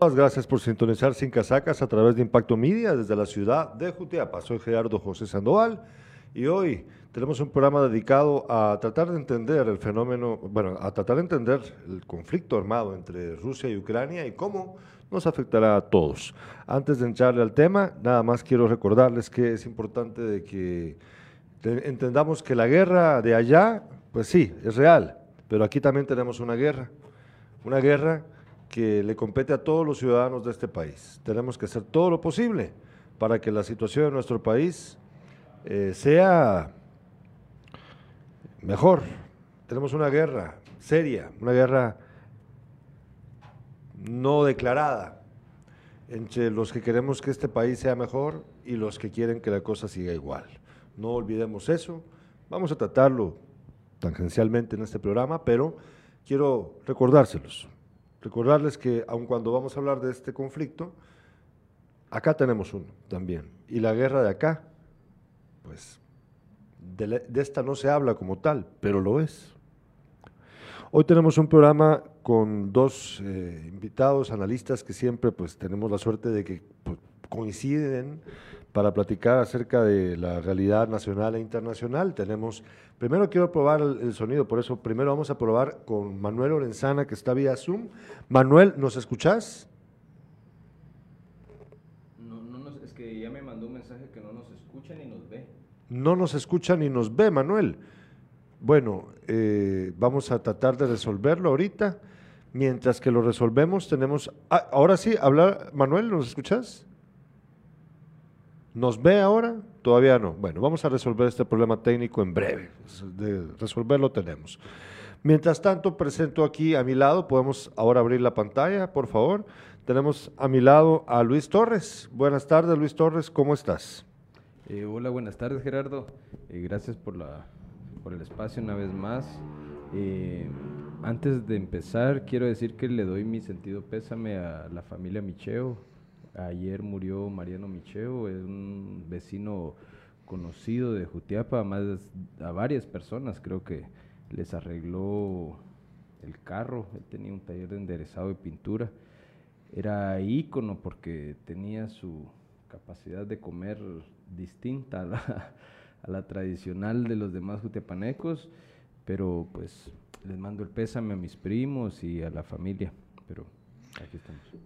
Muchas gracias por sintonizar Sin Casacas a través de Impacto Media desde la ciudad de Jutiapa. Soy Gerardo José Sandoval y hoy tenemos un programa dedicado a tratar de entender el fenómeno, bueno, a tratar de entender el conflicto armado entre Rusia y Ucrania y cómo nos afectará a todos. Antes de entrarle al tema, nada más quiero recordarles que es importante de que entendamos que la guerra de allá, pues sí, es real, pero aquí también tenemos una guerra, una guerra que le compete a todos los ciudadanos de este país. Tenemos que hacer todo lo posible para que la situación de nuestro país eh, sea mejor. Tenemos una guerra seria, una guerra no declarada entre los que queremos que este país sea mejor y los que quieren que la cosa siga igual. No olvidemos eso. Vamos a tratarlo tangencialmente en este programa, pero quiero recordárselos. Recordarles que aun cuando vamos a hablar de este conflicto, acá tenemos uno también. Y la guerra de acá, pues de, esta no se habla como tal, pero lo es. Hoy tenemos un programa con dos eh, invitados, analistas, que siempre pues tenemos la suerte de que pues, coinciden para platicar acerca de la realidad nacional e internacional. Tenemos, primero quiero probar el, sonido, por eso primero vamos a probar con Manuel Lorenzana, que está vía Zoom. Manuel, ¿nos escuchás? No, no es que ya me mandó un mensaje que no nos escucha ni nos ve. No nos escucha ni nos ve, Manuel. Bueno, eh, vamos a tratar de resolverlo ahorita. Mientras que lo resolvemos, tenemos... Ah, ahora sí, hablar, Manuel, ¿nos escuchas? ¿Nos ve ahora? Todavía no. Bueno, vamos a resolver este problema técnico en breve. Resolverlo tenemos. Mientras tanto, presento aquí a mi lado, podemos ahora abrir la pantalla, por favor. Tenemos a mi lado a Luis Torres. Buenas tardes, Luis Torres, ¿cómo estás? Eh, hola, buenas tardes, Gerardo. Eh, gracias por, la, por el espacio una vez más. Eh, antes de empezar, quiero decir que le doy mi sentido pésame a la familia Micheo, Ayer murió Mariano Micheo, un vecino conocido de Jutiapa, más a varias personas creo que les arregló el carro, él tenía un taller de enderezado de pintura, era ícono porque tenía su capacidad de comer distinta a la, a la tradicional de los demás jutiapanecos, pero pues les mando el pésame a mis primos y a la familia, pero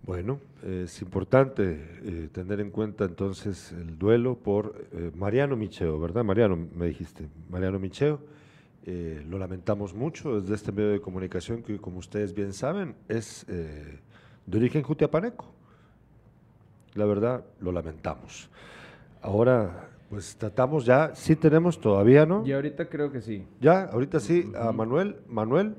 bueno, es importante eh, tener en cuenta entonces el duelo por eh, Mariano Micheo, ¿verdad? Mariano, me dijiste, Mariano Micheo. Eh, lo lamentamos mucho desde este medio de comunicación que, como ustedes bien saben, es de origen jutiapaneco. La verdad, lo lamentamos. Ahora, pues tratamos ya, sí tenemos, todavía no. Y ahorita creo que sí. Ya, ahorita sí, a Manuel. Manuel,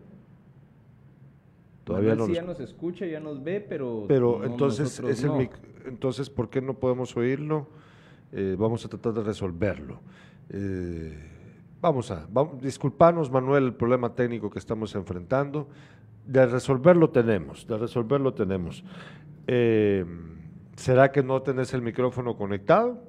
Todavía no ya nos escucha, ya nos ve, pero. Pero entonces, es el entonces, ¿por qué no podemos oírlo? Eh, vamos a tratar de resolverlo. Eh, vamos a. Vamos, disculpanos, Manuel, el problema técnico que estamos enfrentando. De resolverlo tenemos, de resolverlo tenemos. Eh, ¿Será que no tenés el micrófono conectado?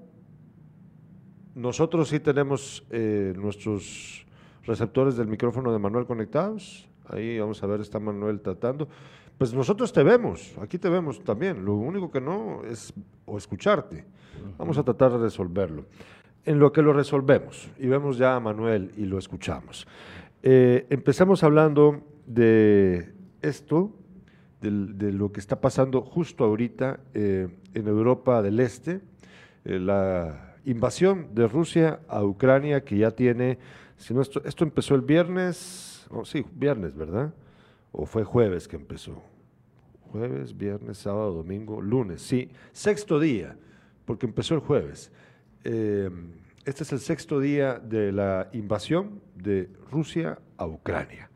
Nosotros sí tenemos nuestros receptores del micrófono de Manuel conectados. Ahí vamos a ver, está Manuel tratando. Pues nosotros te vemos, aquí te vemos también. Lo único que no es o escucharte. Vamos a tratar de resolverlo. En lo que lo resolvemos y vemos ya a Manuel y lo escuchamos. Eh, empezamos hablando de esto, de, lo que está pasando justo ahorita eh, en Europa del Este, eh, la invasión de Rusia a Ucrania que ya tiene, si no esto, esto empezó el viernes, Sí, viernes, ¿verdad? ¿O fue jueves que empezó? Jueves, viernes, sábado, domingo, lunes, sí, sexto día, porque empezó el jueves. Eh, este es el sexto día de la invasión de Rusia a Ucrania,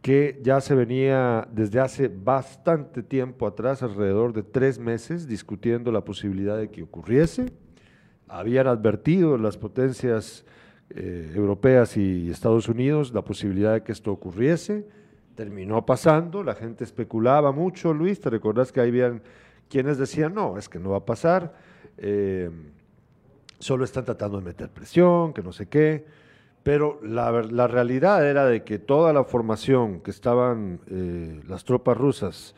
que ya se venía desde hace bastante tiempo atrás, alrededor de tres meses, discutiendo la posibilidad de que ocurriese. Habían advertido las potencias eh, europeas y Estados Unidos la posibilidad de que esto ocurriese. Terminó pasando, la gente especulaba mucho, Luis, ¿te recordás que habían quienes decían, no, es que no va a pasar, eh, solo están tratando de meter presión, que no sé qué, pero la, la realidad era de que toda la formación que estaban eh, las tropas rusas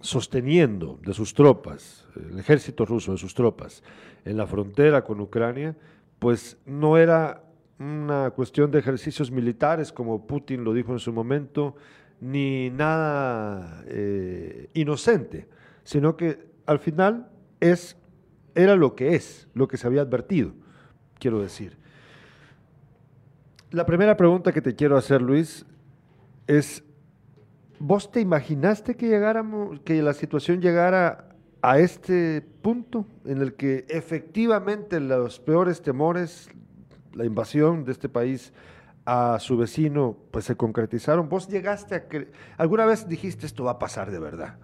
sosteniendo de sus tropas, el ejército ruso de sus tropas, en la frontera con Ucrania, pues no era una cuestión de ejercicios militares, como Putin lo dijo en su momento, ni nada eh, inocente, sino que al final es, era lo que es, lo que se había advertido, quiero decir. La primera pregunta que te quiero hacer, Luis, es, ¿vos te imaginaste que, llegáramos, que la situación llegara a este punto en el que efectivamente los peores temores, la invasión de este país a su vecino, pues se concretizaron? ¿Vos llegaste a que alguna vez dijiste esto va a pasar de verdad?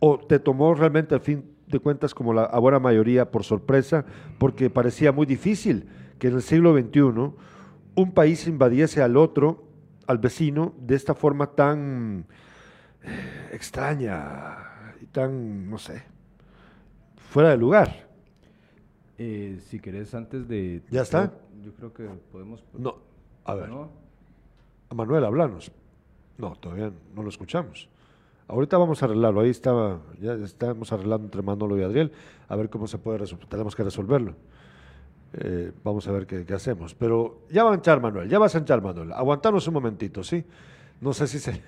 ¿O te tomó realmente al fin de cuentas como la buena mayoría por sorpresa? Porque parecía muy difícil que en el siglo XXI un país invadiese al otro, al vecino, de esta forma tan eh, extraña y tan, no sé, fuera de lugar. Eh, si querés, antes de... ¿Ya está? Yo creo que podemos... No, a ver. Manuel, hablanos. No, todavía no lo escuchamos. Ahorita vamos a arreglarlo. Ahí estaba, ya estamos arreglando entre Manolo y Adriel, a ver cómo se puede resolver. Tenemos que resolverlo. Eh, vamos a ver qué, hacemos. Pero ya va a entrar Manuel, ya vas a entrar Manuel. Aguantanos un momentito, ¿sí? No sé si se...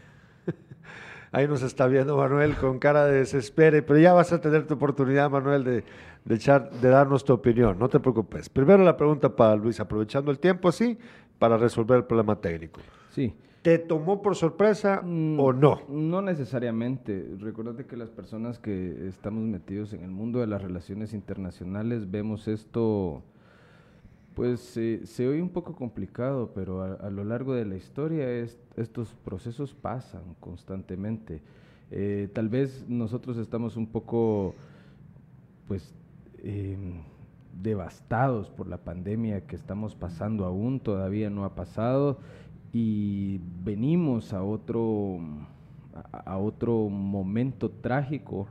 Ahí nos está viendo Manuel con cara de desespere, pero ya vas a tener tu oportunidad, Manuel, de, de, echar, de darnos tu opinión. No te preocupes. Primero la pregunta para Luis, aprovechando el tiempo así, para resolver el problema técnico. Sí. ¿Te tomó por sorpresa mm, o no? No necesariamente. Recuerda que las personas que estamos metidos en el mundo de las relaciones internacionales vemos esto pues se oye un poco complicado, pero a, lo largo de la historia estos procesos pasan constantemente. Eh, tal vez nosotros estamos un poco, pues, em, devastados por la pandemia que estamos pasando aún, todavía no ha pasado, y venimos a otro, a otro momento trágico,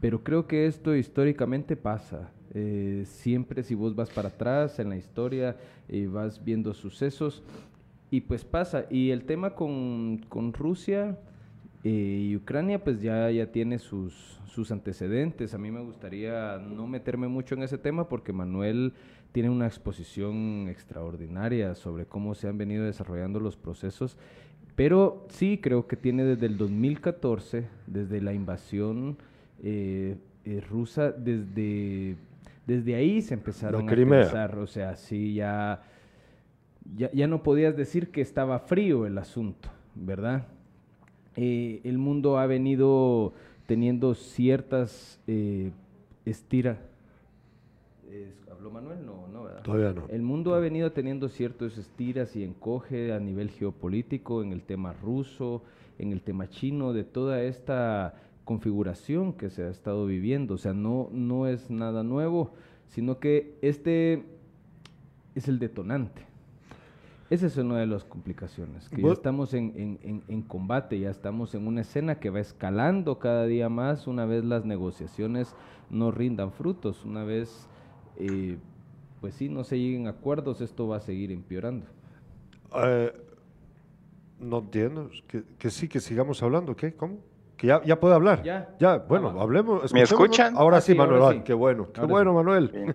pero creo que esto históricamente pasa. Eh, siempre si vos vas para atrás en la historia y vas viendo sucesos y pues pasa. Y el tema con, Rusia eh, y Ucrania pues ya, ya tiene sus, sus antecedentes. A mí me gustaría no meterme mucho en ese tema porque Manuel tiene una exposición extraordinaria sobre cómo se han venido desarrollando los procesos. Pero sí creo que tiene desde el 2014, desde la invasión eh, rusa, desde desde ahí se empezaron a pensar, o sea, sí, ya, ya, no podías decir que estaba frío el asunto, ¿verdad? Eh, el mundo ha venido teniendo ciertas eh, estira. ¿Habló Manuel? No, no, ¿verdad? Todavía no. El mundo ha venido teniendo ciertos estiras y encoge a nivel geopolítico en el tema ruso, en el tema chino, de toda esta configuración que se ha estado viviendo. O sea, no, no es nada nuevo, sino que este es el detonante. Esa es una de las complicaciones, que ya estamos en, combate, ya estamos en una escena que va escalando cada día más una vez las negociaciones no rindan frutos, una vez, eh, pues sí, no se lleguen acuerdos, esto va a seguir empeorando. Eh, no entiendo, que, que sí, que sigamos hablando, ¿qué? ¿Cómo? Que ya, ya puede hablar. Ya. Ya, bueno, hablemos. ¿Me escuchan? Ahora ah, sí, Manuel. Qué bueno, qué bueno, Manuel.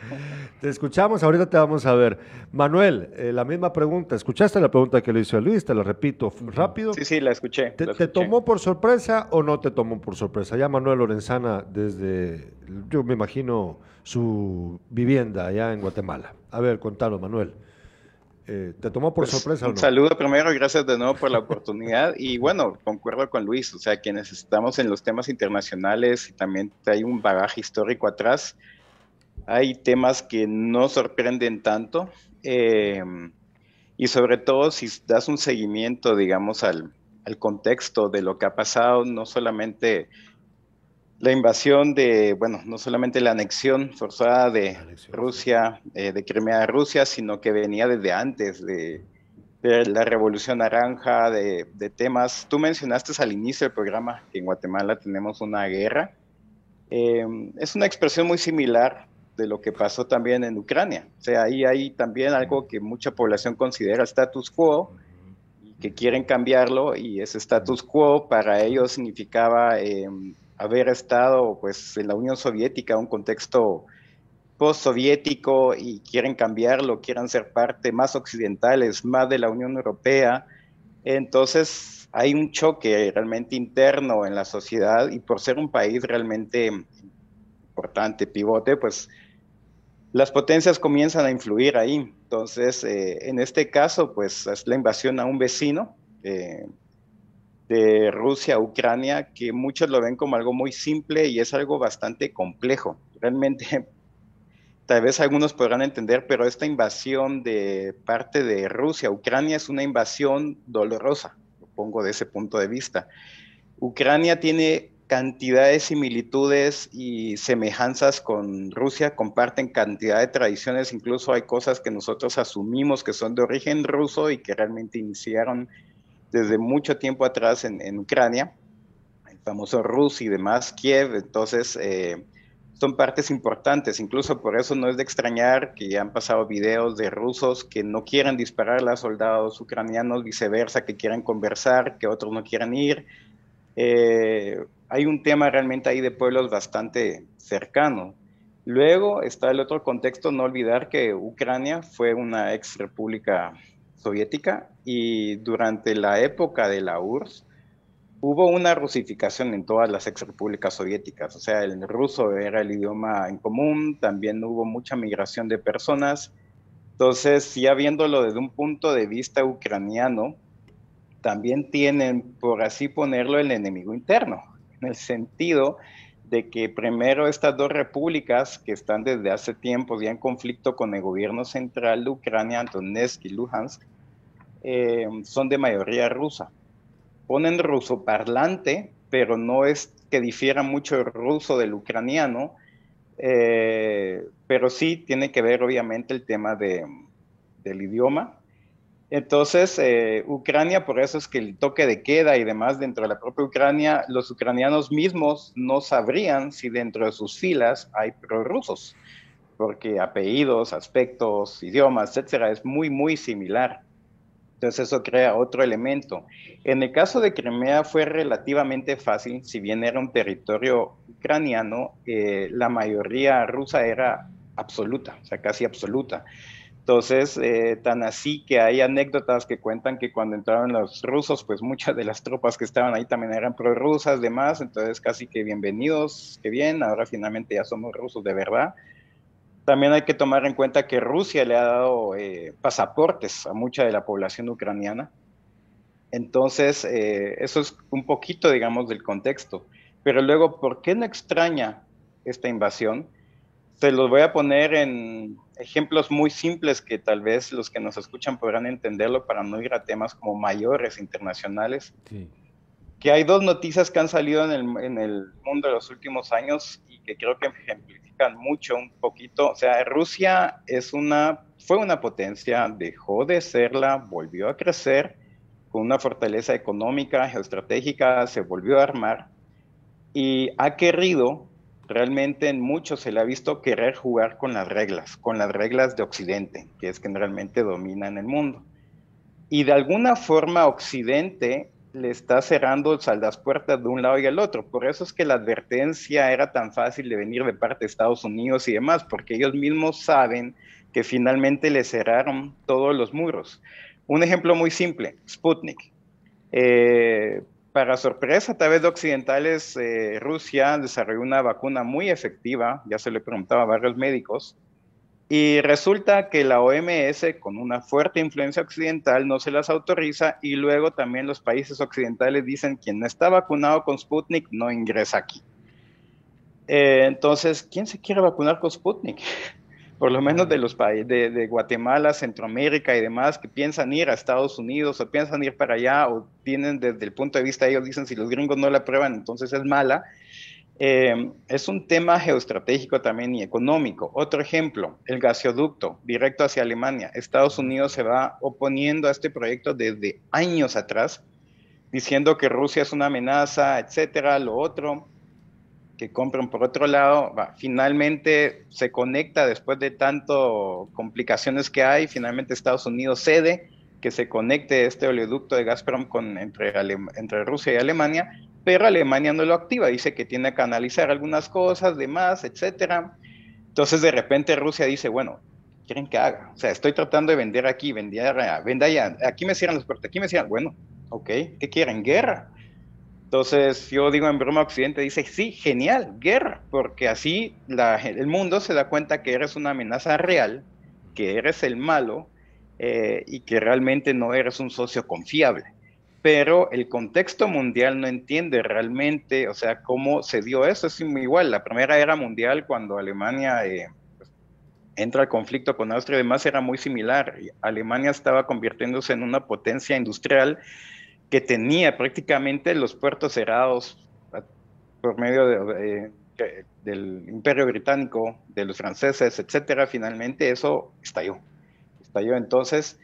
te escuchamos, ahorita te vamos a ver. Manuel, eh, la misma pregunta. ¿Escuchaste la pregunta que le hizo Luis? Te la repito rápido. Sí, sí, la escuché. ¿Te, tomó por sorpresa o no te tomó por sorpresa? Ya Manuel Lorenzana, desde, yo me imagino, su vivienda allá en Guatemala. A ver, contalo, Manuel. Eh, ¿Te tomó por pues, sorpresa un saludo primero gracias de nuevo por la oportunidad. Y bueno, concuerdo con Luis, o sea, quienes estamos en los temas internacionales y también hay un bagaje histórico atrás, hay temas que no sorprenden tanto. Eh, y sobre todo si das un seguimiento, digamos, al, al contexto de lo que ha pasado, no solamente la invasión de, bueno, no solamente la anexión forzada de Rusia, eh, de Crimea a Rusia, sino que venía desde antes de, la Revolución Naranja, de, temas. Tú mencionaste al inicio del programa que en Guatemala tenemos una guerra. Eh, es una expresión muy similar de lo que pasó también en Ucrania. O sea, ahí hay también algo que mucha población considera status quo y que quieren cambiarlo y ese status quo para ellos significaba... Eh, haber estado pues en la Unión Soviética, un contexto post-soviético y quieren cambiarlo, quieren ser parte más occidentales, más de la Unión Europea. Entonces hay un choque realmente interno en la sociedad y por ser un país realmente importante, pivote, pues las potencias comienzan a influir ahí. Entonces, eh, en este caso, pues es la invasión a un vecino eh, de Rusia, Ucrania, que muchos lo ven como algo muy simple y es algo bastante complejo. Realmente, tal vez algunos podrán entender, pero esta invasión de parte de Rusia, Ucrania es una invasión dolorosa, lo pongo de ese punto de vista. Ucrania tiene cantidad de similitudes y semejanzas con Rusia, comparten cantidad de tradiciones, incluso hay cosas que nosotros asumimos que son de origen ruso y que realmente iniciaron desde mucho tiempo atrás en, Ucrania, el famoso Rus y demás, Kiev, entonces eh, son partes importantes, incluso por eso no es de extrañar que han pasado videos de rusos que no quieren disparar a soldados ucranianos, viceversa, que quieren conversar, que otros no quieren ir. Eh, hay un tema realmente ahí de pueblos bastante cercano. Luego está el otro contexto, no olvidar que Ucrania fue una ex república soviética y durante la época de la URSS hubo una rusificación en todas las ex repúblicas soviéticas, o sea, el ruso era el idioma en común, también hubo mucha migración de personas. Entonces, ya viéndolo desde un punto de vista ucraniano, también tienen, por así ponerlo, el enemigo interno en el sentido de que primero estas dos repúblicas que están desde hace tiempo ya en conflicto con el gobierno central de Ucrania, Donetsk y Luhansk, eh, son de mayoría rusa. Ponen ruso parlante, pero no es que difiera mucho el ruso del ucraniano, eh, pero sí tiene que ver obviamente el tema de, del idioma entonces, eh, Ucrania, por eso es que el toque de queda y demás dentro de la propia Ucrania, los ucranianos mismos no sabrían si dentro de sus filas hay prorrusos, porque apellidos, aspectos, idiomas, etcétera, es muy, muy similar. Entonces, eso crea otro elemento. En el caso de Crimea fue relativamente fácil, si bien era un territorio ucraniano, eh, la mayoría rusa era absoluta, o sea, casi absoluta. Entonces, eh, tan así que hay anécdotas que cuentan que cuando entraron los rusos, pues muchas de las tropas que estaban ahí también eran prorrusas, demás, entonces casi que bienvenidos, que bien, ahora finalmente ya somos rusos de verdad. También hay que tomar en cuenta que Rusia le ha dado eh, pasaportes a mucha de la población ucraniana. Entonces, eh, eso es un poquito, digamos, del contexto. Pero luego, ¿por qué no extraña esta invasión? Se los voy a poner en ejemplos muy simples que tal vez los que nos escuchan podrán entenderlo para no ir a temas como mayores internacionales. Que hay dos noticias que han salido en el, en el mundo de los últimos años y que creo que ejemplifican mucho un poquito. O sea, Rusia es una, fue una potencia, dejó de serla, volvió a crecer con una fortaleza económica, geoestratégica, se volvió a armar y ha querido realmente en muchos se le ha visto querer jugar con las reglas, con las reglas de Occidente, que es que realmente dominan el mundo. Y de alguna forma Occidente le está cerrando las puertas de un lado y al otro. Por eso es que la advertencia era tan fácil de venir de parte de Estados Unidos y demás, porque ellos mismos saben que finalmente le cerraron todos los muros. Un ejemplo muy simple, Sputnik. Eh, para sorpresa, a través de occidentales, eh, Rusia desarrolló una vacuna muy efectiva, ya se le preguntaba a varios médicos, y resulta que la OMS, con una fuerte influencia occidental, no se las autoriza y luego también los países occidentales dicen quien no está vacunado con Sputnik no ingresa aquí. Eh, entonces, ¿quién se quiere vacunar con Sputnik? Por lo menos de los países de, Guatemala, Centroamérica y demás, que piensan ir a Estados Unidos o piensan ir para allá o tienen desde el punto de vista, ellos dicen si los gringos no la aprueban, entonces es mala. Eh, es un tema geoestratégico también y económico. Otro ejemplo, el gasoducto directo hacia Alemania. Estados Unidos se va oponiendo a este proyecto desde años atrás, diciendo que Rusia es una amenaza, etcétera, lo otro que compran por otro lado, finalmente se conecta después de tanto complicaciones que hay, finalmente Estados Unidos cede, que se conecte este oleoducto de Gazprom con, entre, Rusia y Alemania, pero Alemania no lo activa, dice que tiene que analizar algunas cosas, demás, etcétera. Entonces de repente Rusia dice, bueno, quieren que haga? O sea, estoy tratando de vender aquí, vender allá, aquí me cierran las puertas, aquí me cierran, bueno, ok, ¿qué quieren? Guerra. Entonces yo digo en broma Occidente, dice, sí, genial, guerra, porque así el mundo se da cuenta que eres una amenaza real, que eres el malo eh, y que realmente no eres un socio confiable pero el contexto mundial no entiende realmente, o sea, cómo se dio eso. Es igual, la Primera Era Mundial, cuando Alemania eh, pues, entra al conflicto con Austria y demás, era muy similar. Alemania estaba convirtiéndose en una potencia industrial que tenía prácticamente los puertos cerrados por medio del Imperio Británico, de los franceses, etcétera. Finalmente eso estalló. Estalló entonces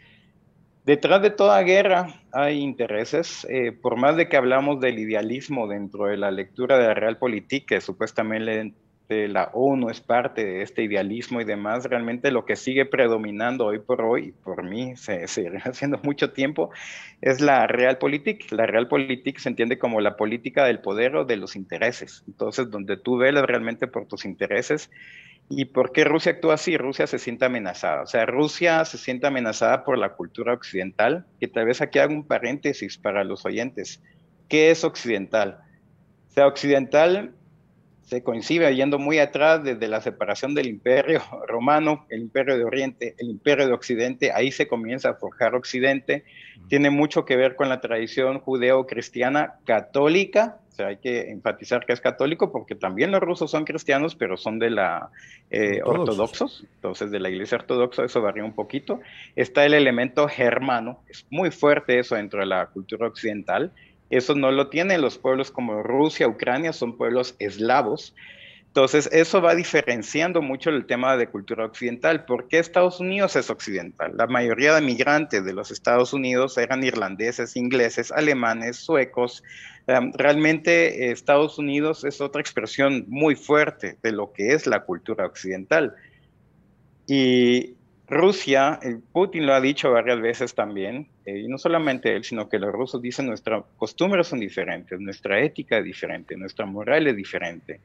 Detrás de toda guerra hay intereses. Eh, por más de que hablamos del idealismo dentro de la lectura de la Realpolitik, que supuestamente la ONU es parte de este idealismo y demás, realmente lo que sigue predominando hoy por hoy, por mí se sigue haciendo mucho tiempo, es la Realpolitik. La Realpolitik se entiende como la política del poder o de los intereses. Entonces, donde tú velas realmente por tus intereses ¿Y por qué Rusia actúa así? Rusia se siente amenazada. O sea, Rusia se siente amenazada por la cultura occidental, que tal vez aquí hago un paréntesis para los oyentes. ¿Qué es occidental? O sea, occidental se coincide yendo muy atrás desde la separación del imperio romano, el imperio de Oriente, el imperio de Occidente, ahí se comienza a forjar Occidente, tiene mucho que ver con la tradición judeo-cristiana católica, o sea, hay que enfatizar que es católico porque también los rusos son cristianos, pero son de la eh, ortodoxos, entonces de la iglesia ortodoxa eso varía un poquito. Está el elemento germano, es muy fuerte eso dentro de la cultura occidental. Eso no lo tienen los pueblos como Rusia, Ucrania, son pueblos eslavos. Entonces, eso va diferenciando mucho el tema de cultura occidental. ¿Por qué Estados Unidos es occidental? La mayoría de migrantes de los Estados Unidos eran irlandeses, ingleses, alemanes, suecos, realmente eh, Estados Unidos es otra expresión muy fuerte de lo que es la cultura occidental. Y Rusia, Putin lo ha dicho varias veces también, eh, y no solamente él, sino que los rusos dicen nuestras costumbres son diferentes, nuestra ética es diferente, nuestra moral es diferente.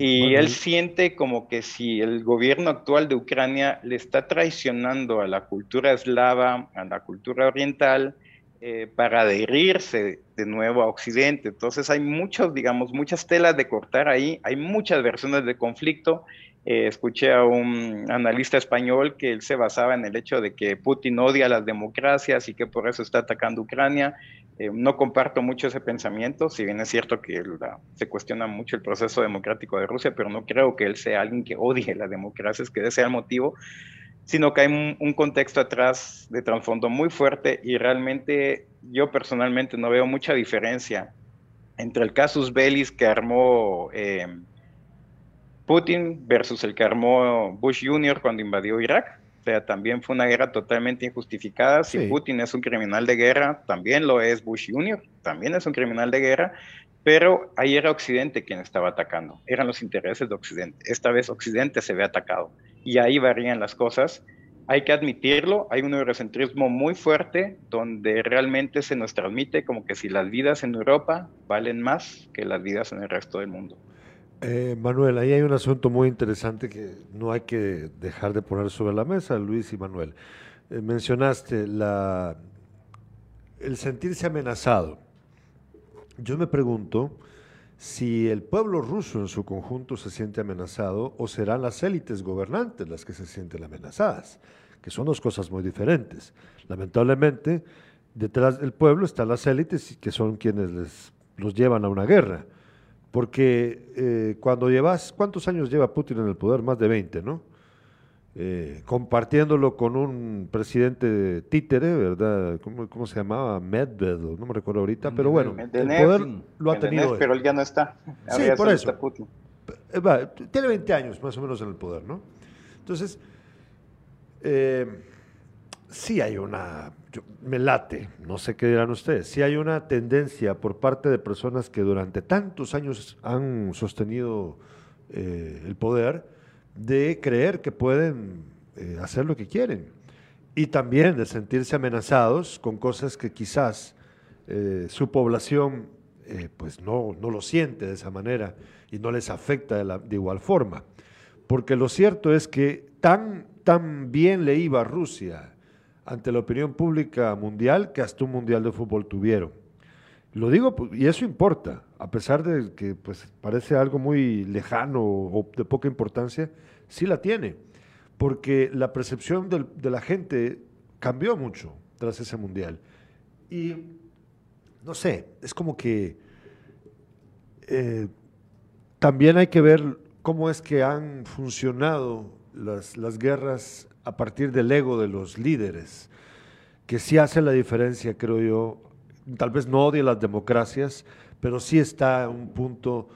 Y él siente como que si el gobierno actual de Ucrania le está traicionando a la cultura eslava, a la cultura oriental, eh, para adherirse de nuevo a Occidente. Entonces hay muchos, digamos, muchas telas de cortar ahí, hay muchas versiones de conflicto. Eh, escuché a un analista español que él se basaba en el hecho de que Putin odia las democracias y que por eso está atacando Ucrania. Eh, no comparto mucho ese pensamiento, si bien es cierto que se cuestiona mucho el proceso democrático de Rusia, pero no creo que él sea alguien que odie las democracias, que ese sea el motivo sino que hay un, contexto atrás de trasfondo muy fuerte y realmente yo personalmente no veo mucha diferencia entre el casus belli que armó eh, Putin versus el que armó Bush Jr. cuando invadió Irak. O sea, también fue una guerra totalmente injustificada. Si Putin es un criminal de guerra, también lo es Bush Jr., también es un criminal de guerra, pero ahí era Occidente quien estaba atacando, eran los intereses de Occidente. Esta vez Occidente se ve atacado y ahí varían las cosas. Hay que admitirlo, hay un eurocentrismo muy fuerte donde realmente se nos transmite como que si las vidas en Europa valen más que las vidas en el resto del mundo. Eh, Manuel, ahí hay un asunto muy interesante que no hay que dejar de poner sobre la mesa, Luis y Manuel. Eh, mencionaste el sentirse amenazado. Yo me pregunto, si el pueblo ruso en su conjunto se siente amenazado o serán las élites gobernantes las que se sienten amenazadas, que son dos cosas muy diferentes. Lamentablemente, detrás del pueblo están las élites que son quienes les, los llevan a una guerra. Porque eh, cuando llevas, ¿cuántos años lleva Putin en el poder? Más de 20, ¿no? Eh, compartiéndolo con un presidente títere, ¿verdad? ¿Cómo, se llamaba? Medvedev, no me recuerdo ahorita, pero bueno, el poder lo ha tenido. pero él ya no está. Sí, por eso. Eh, tiene 20 años más o menos en el poder, ¿no? Entonces, eh, sí hay una, me late, no sé qué dirán ustedes, sí hay una tendencia por parte de personas que durante tantos años han sostenido el poder, de creer que pueden eh, hacer lo que quieren. y también de sentirse amenazados con cosas que quizás eh, su población eh, pues no, no lo siente de esa manera y no les afecta de, de igual forma. Porque lo cierto es que tan, tan bien le iba a Rusia ante la opinión pública mundial que hasta un mundial de fútbol tuvieron. Lo digo, y eso importa, a pesar de que pues, parece algo muy lejano o de poca importancia, sí la tiene, porque la percepción de la gente cambió mucho tras ese mundial. Y no sé, es como que eh, también hay que ver cómo es que han funcionado las, las guerras a partir del ego de los líderes, que sí hace la diferencia, creo yo. Tal vez no odie las democracias, pero sí está un punto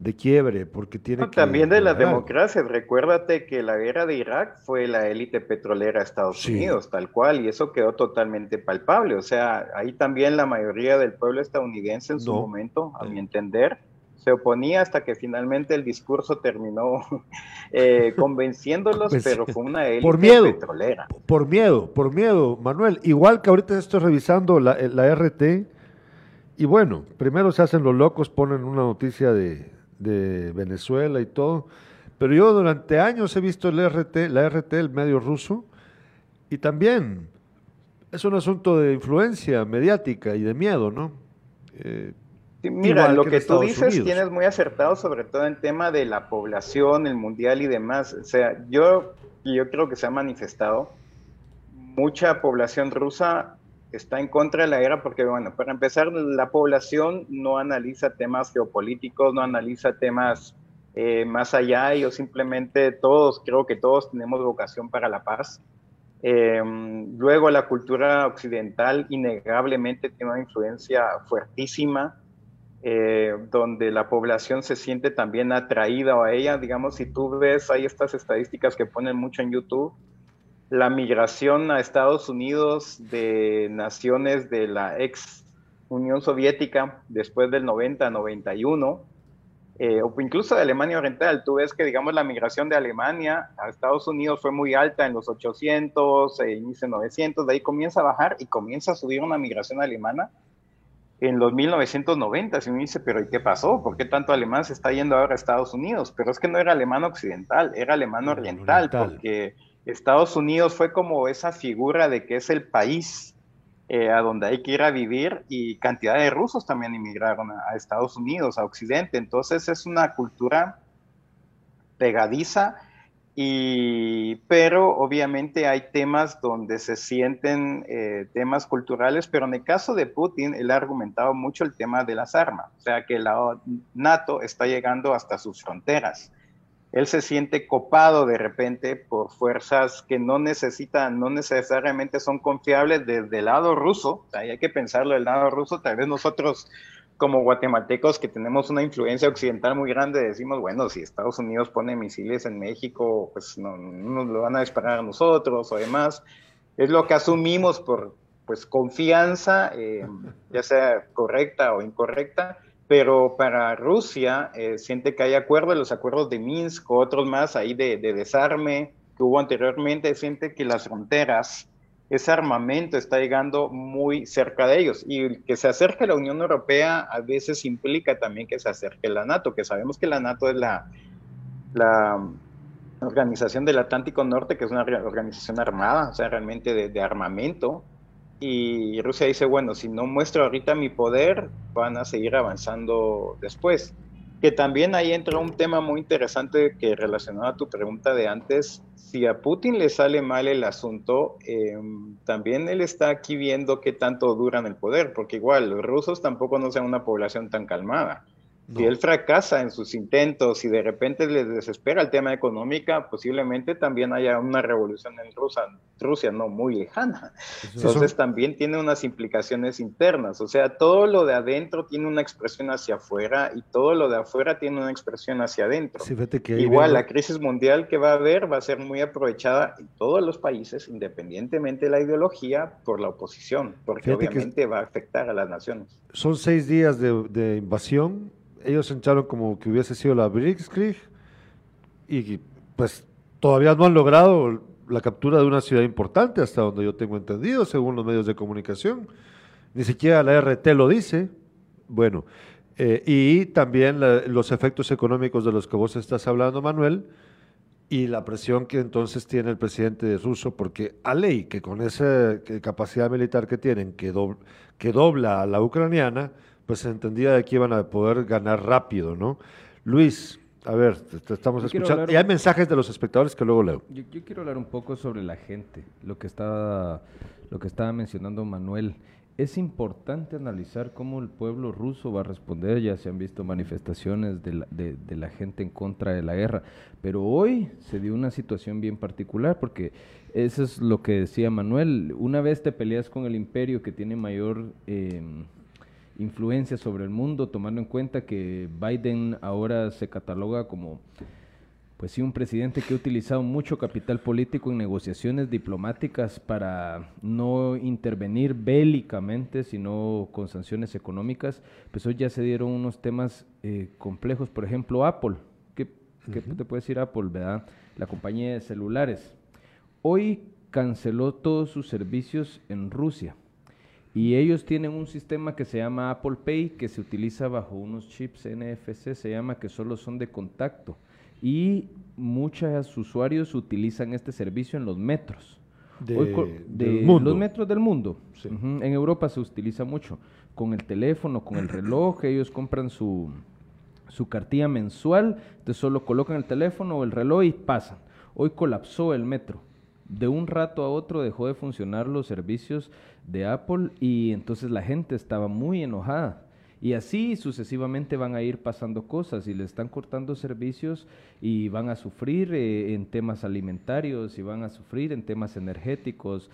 de quiebre, porque tiene que... También de las democracias, recuérdate que la guerra de Irak fue la élite petrolera de Estados Unidos, tal cual, y eso quedó totalmente palpable, o sea, ahí también la mayoría del pueblo estadounidense en su momento, a mi entender, se oponía hasta que finalmente el discurso terminó eh, convenciéndolos, pues, pero fue una élite por miedo, petrolera. Por miedo, por miedo, Manuel. Igual que ahorita estoy revisando la, la RT, y bueno, primero se hacen los locos, ponen una noticia de, de Venezuela y todo, pero yo durante años he visto el RT, la RT, el medio ruso, y también es un asunto de influencia mediática y de miedo, ¿no? Eh, mira, lo que, tú dices tienes muy acertado, sobre todo en tema de la población, el mundial y demás. O sea, yo, yo creo que se ha manifestado mucha población rusa está en contra de la guerra porque, bueno, para empezar, la población no analiza temas geopolíticos, no analiza temas eh, más allá, ellos simplemente todos, creo que todos tenemos vocación para la paz. Eh, luego la cultura occidental innegablemente tiene una influencia fuertísima eh, donde la población se siente también atraída a ella. Digamos, si tú ves, hay estas estadísticas que ponen mucho en YouTube, la migración a Estados Unidos de naciones de la ex Unión Soviética después del 90-91, eh, o incluso de Alemania Oriental. Tú ves que, digamos, la migración de Alemania a Estados Unidos fue muy alta en los 800, e inicio 900, de ahí comienza a bajar y comienza a subir una migración alemana en los 1990, si uno dice, pero ¿y qué pasó? ¿Por qué tanto alemán se está yendo ahora a Estados Unidos? Pero es que no era alemán occidental, era alemán oriental, porque Estados Unidos fue como esa figura de que es el país eh, a donde hay que ir a vivir y cantidad de rusos también inmigraron a, a Estados Unidos, a Occidente. Entonces es una cultura pegadiza y, pero obviamente hay temas donde se sienten eh, temas culturales, pero en el caso de Putin, él ha argumentado mucho el tema de las armas, o sea que la NATO está llegando hasta sus fronteras. Él se siente copado de repente por fuerzas que no necesitan, no necesariamente son confiables desde el lado ruso, o sea, hay que pensarlo del lado ruso, tal vez nosotros como guatemaltecos que tenemos una influencia occidental muy grande, decimos, bueno, si Estados Unidos pone misiles en México, pues no, nos lo van a disparar a nosotros o demás. Es lo que asumimos por pues confianza, eh, ya sea correcta o incorrecta, pero para Rusia eh, siente que hay acuerdos, los acuerdos de Minsk otros más ahí de, de desarme que hubo anteriormente, siente que las fronteras ese armamento está llegando muy cerca de ellos. Y que se acerque la Unión Europea a veces implica también que se acerque la NATO, que sabemos que la NATO es la, la organización del Atlántico Norte, que es una organización armada, o sea, realmente de, de armamento. Y Rusia dice, bueno, si no muestro ahorita mi poder, van a seguir avanzando después que también ahí entra un tema muy interesante que relacionado a tu pregunta de antes, si a Putin le sale mal el asunto, em, también él está aquí viendo qué tanto duran el poder, porque igual los rusos tampoco no son una población tan calmada. Si él fracasa en sus intentos y de repente les desespera el tema económica, posiblemente también haya una revolución en Rusia, Rusia no muy lejana. Entonces también tiene unas implicaciones internas. O sea, todo lo de adentro tiene una expresión hacia afuera y todo lo de afuera tiene una expresión hacia adentro. Igual la crisis mundial que va a haber va a ser muy aprovechada en todos los países, independientemente de la ideología, por la oposición, porque obviamente va a afectar a las naciones. Son seis días de, de invasión ellos entraron como que hubiese sido la Blitzkrieg y pues todavía no han logrado la captura de una ciudad importante, hasta donde yo tengo entendido, según los medios de comunicación. Ni siquiera la RT lo dice. Bueno, eh, y también los efectos económicos de los que vos estás hablando, Manuel, y la presión que entonces tiene el presidente ruso, porque a ley que con esa capacidad militar que tienen, que, que dobla a la ucraniana, pues se entendía que iban a poder ganar rápido, ¿no? Luis, a ver, te, estamos escuchando. Y hay mensajes de los espectadores que luego leo. Yo, quiero hablar un poco sobre la gente, lo que estaba, lo que estaba mencionando Manuel. Es importante analizar cómo el pueblo ruso va a responder, ya se han visto manifestaciones de la, de la gente en contra de la guerra, pero hoy se dio una situación bien particular porque eso es lo que decía Manuel, una vez te peleas con el imperio que tiene mayor... Eh, influencia sobre el mundo, tomando en cuenta que Biden ahora se cataloga como, pues sí, un presidente que ha utilizado mucho capital político en negociaciones diplomáticas para no intervenir bélicamente, sino con sanciones económicas, pues hoy ya se dieron unos temas eh, complejos, por ejemplo, Apple, ¿qué, te puede decir Apple, verdad? La compañía de celulares. Hoy canceló todos sus servicios en Rusia y ellos tienen un sistema que se llama Apple Pay, que se utiliza bajo unos chips NFC, se llama que solo son de contacto. Y muchos usuarios utilizan este servicio en los metros. De, los metros del mundo. En Europa se utiliza mucho. Con el teléfono, con el reloj, ellos compran su, su cartilla mensual, entonces solo colocan el teléfono o el reloj y pasan. Hoy colapsó el metro de un rato a otro dejó de funcionar los servicios de Apple y entonces la gente estaba muy enojada. Y así sucesivamente van a ir pasando cosas y le están cortando servicios y van a sufrir eh, en temas alimentarios y van a sufrir en temas energéticos.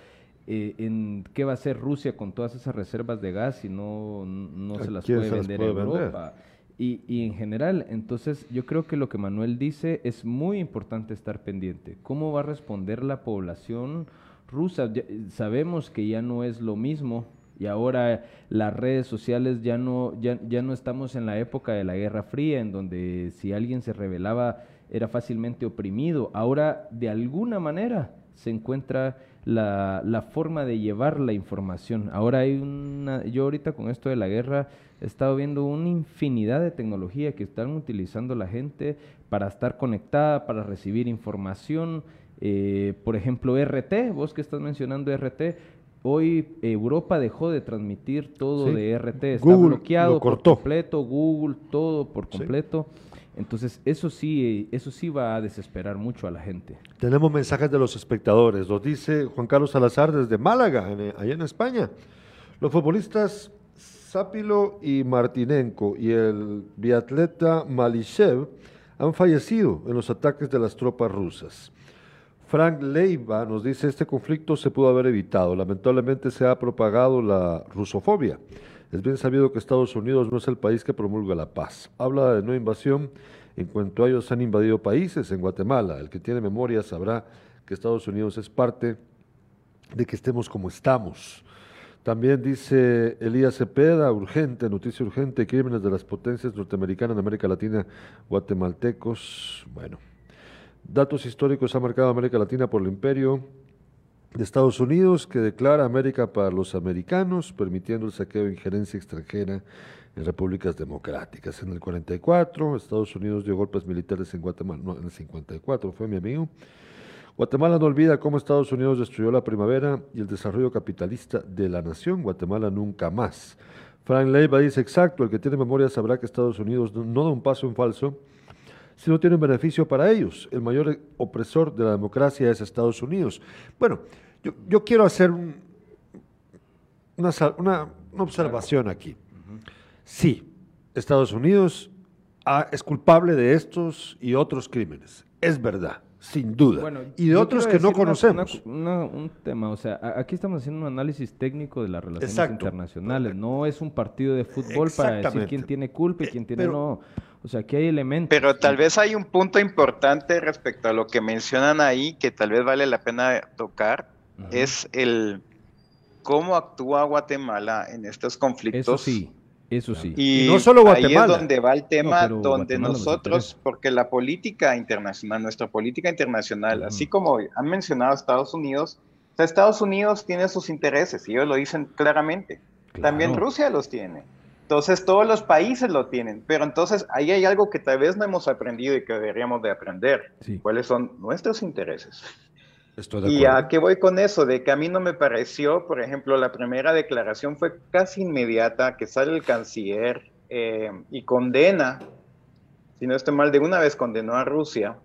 Eh, en qué va a hacer Rusia con todas esas reservas de gas si no, no se las puede vender en Europa. Y, y, en general, entonces yo creo que lo que Manuel dice es muy importante estar pendiente. ¿Cómo va a responder la población rusa? sabemos que ya no es lo mismo y ahora las redes sociales ya no, ya, ya no estamos en la época de la Guerra Fría, en donde si alguien se rebelaba era fácilmente oprimido. Ahora, de alguna manera, se encuentra la, la, forma de llevar la información. Ahora hay una, yo ahorita con esto de la guerra he estado viendo una infinidad de tecnología que están utilizando la gente para estar conectada, para recibir información. Eh, por ejemplo, RT, vos que estás mencionando RT, hoy Europa dejó de transmitir todo de RT, está bloqueado por completo, Google, todo por completo. Entonces, eso sí, eso sí va a desesperar mucho a la gente. Tenemos mensajes de los espectadores. Nos dice Juan Carlos Salazar desde Málaga, allá en España. Los futbolistas Zápilo y Martinenko y el biatleta Malishev han fallecido en los ataques de las tropas rusas. Frank Leiva nos dice, este conflicto se pudo haber evitado. Lamentablemente se ha propagado la rusofobia. Es bien sabido que Estados Unidos no es el país que promulga la paz. Habla de no invasión en cuanto a ellos han invadido países en Guatemala. El que tiene memoria sabrá que Estados Unidos es parte de que estemos como estamos. También dice Elías Cepeda, urgente, noticia urgente, crímenes de las potencias norteamericanas en América Latina, guatemaltecos. Bueno, datos históricos ha marcado América Latina por el imperio de Estados Unidos que declara América para los americanos, permitiendo el saqueo e injerencia extranjera en repúblicas democráticas. En el 44, Estados Unidos dio golpes militares en Guatemala, no, en el 54 fue mi amigo. Guatemala no olvida cómo Estados Unidos destruyó la primavera y el desarrollo capitalista de la nación. Guatemala nunca más. Frank Leiva dice exacto, el que tiene memoria sabrá que Estados Unidos no da un paso en falso si no tiene un beneficio para ellos. El mayor opresor de la democracia es Estados Unidos. Bueno, yo, quiero hacer una, observación aquí. Sí, Estados Unidos ah, es culpable de estos y otros crímenes. Es verdad, sin duda. y de otros que no conocemos. un tema, o sea, aquí estamos haciendo un análisis técnico de las relaciones internacionales. No es un partido de fútbol para decir quién tiene culpa y quién tiene no. O sea, aquí hay elementos. Pero tal vez hay un punto importante respecto a lo que mencionan ahí que tal vez vale la pena tocar es el cómo actúa Guatemala en estos conflictos. sí. Eso sí. Y, no solo Guatemala. Ahí es donde va el tema, donde nosotros, porque la política internacional, nuestra política internacional, así como han mencionado Estados Unidos, Estados Unidos tiene sus intereses y ellos lo dicen claramente. También Rusia los tiene. Entonces todos los países lo tienen, pero entonces ahí hay algo que tal vez no hemos aprendido y que deberíamos de aprender. ¿Cuáles son nuestros intereses? ¿Y a qué voy con eso? De que a mí no me pareció, por ejemplo, la primera declaración fue casi inmediata, que sale el canciller eh, y condena, si no estoy mal, de una vez condenó a Rusia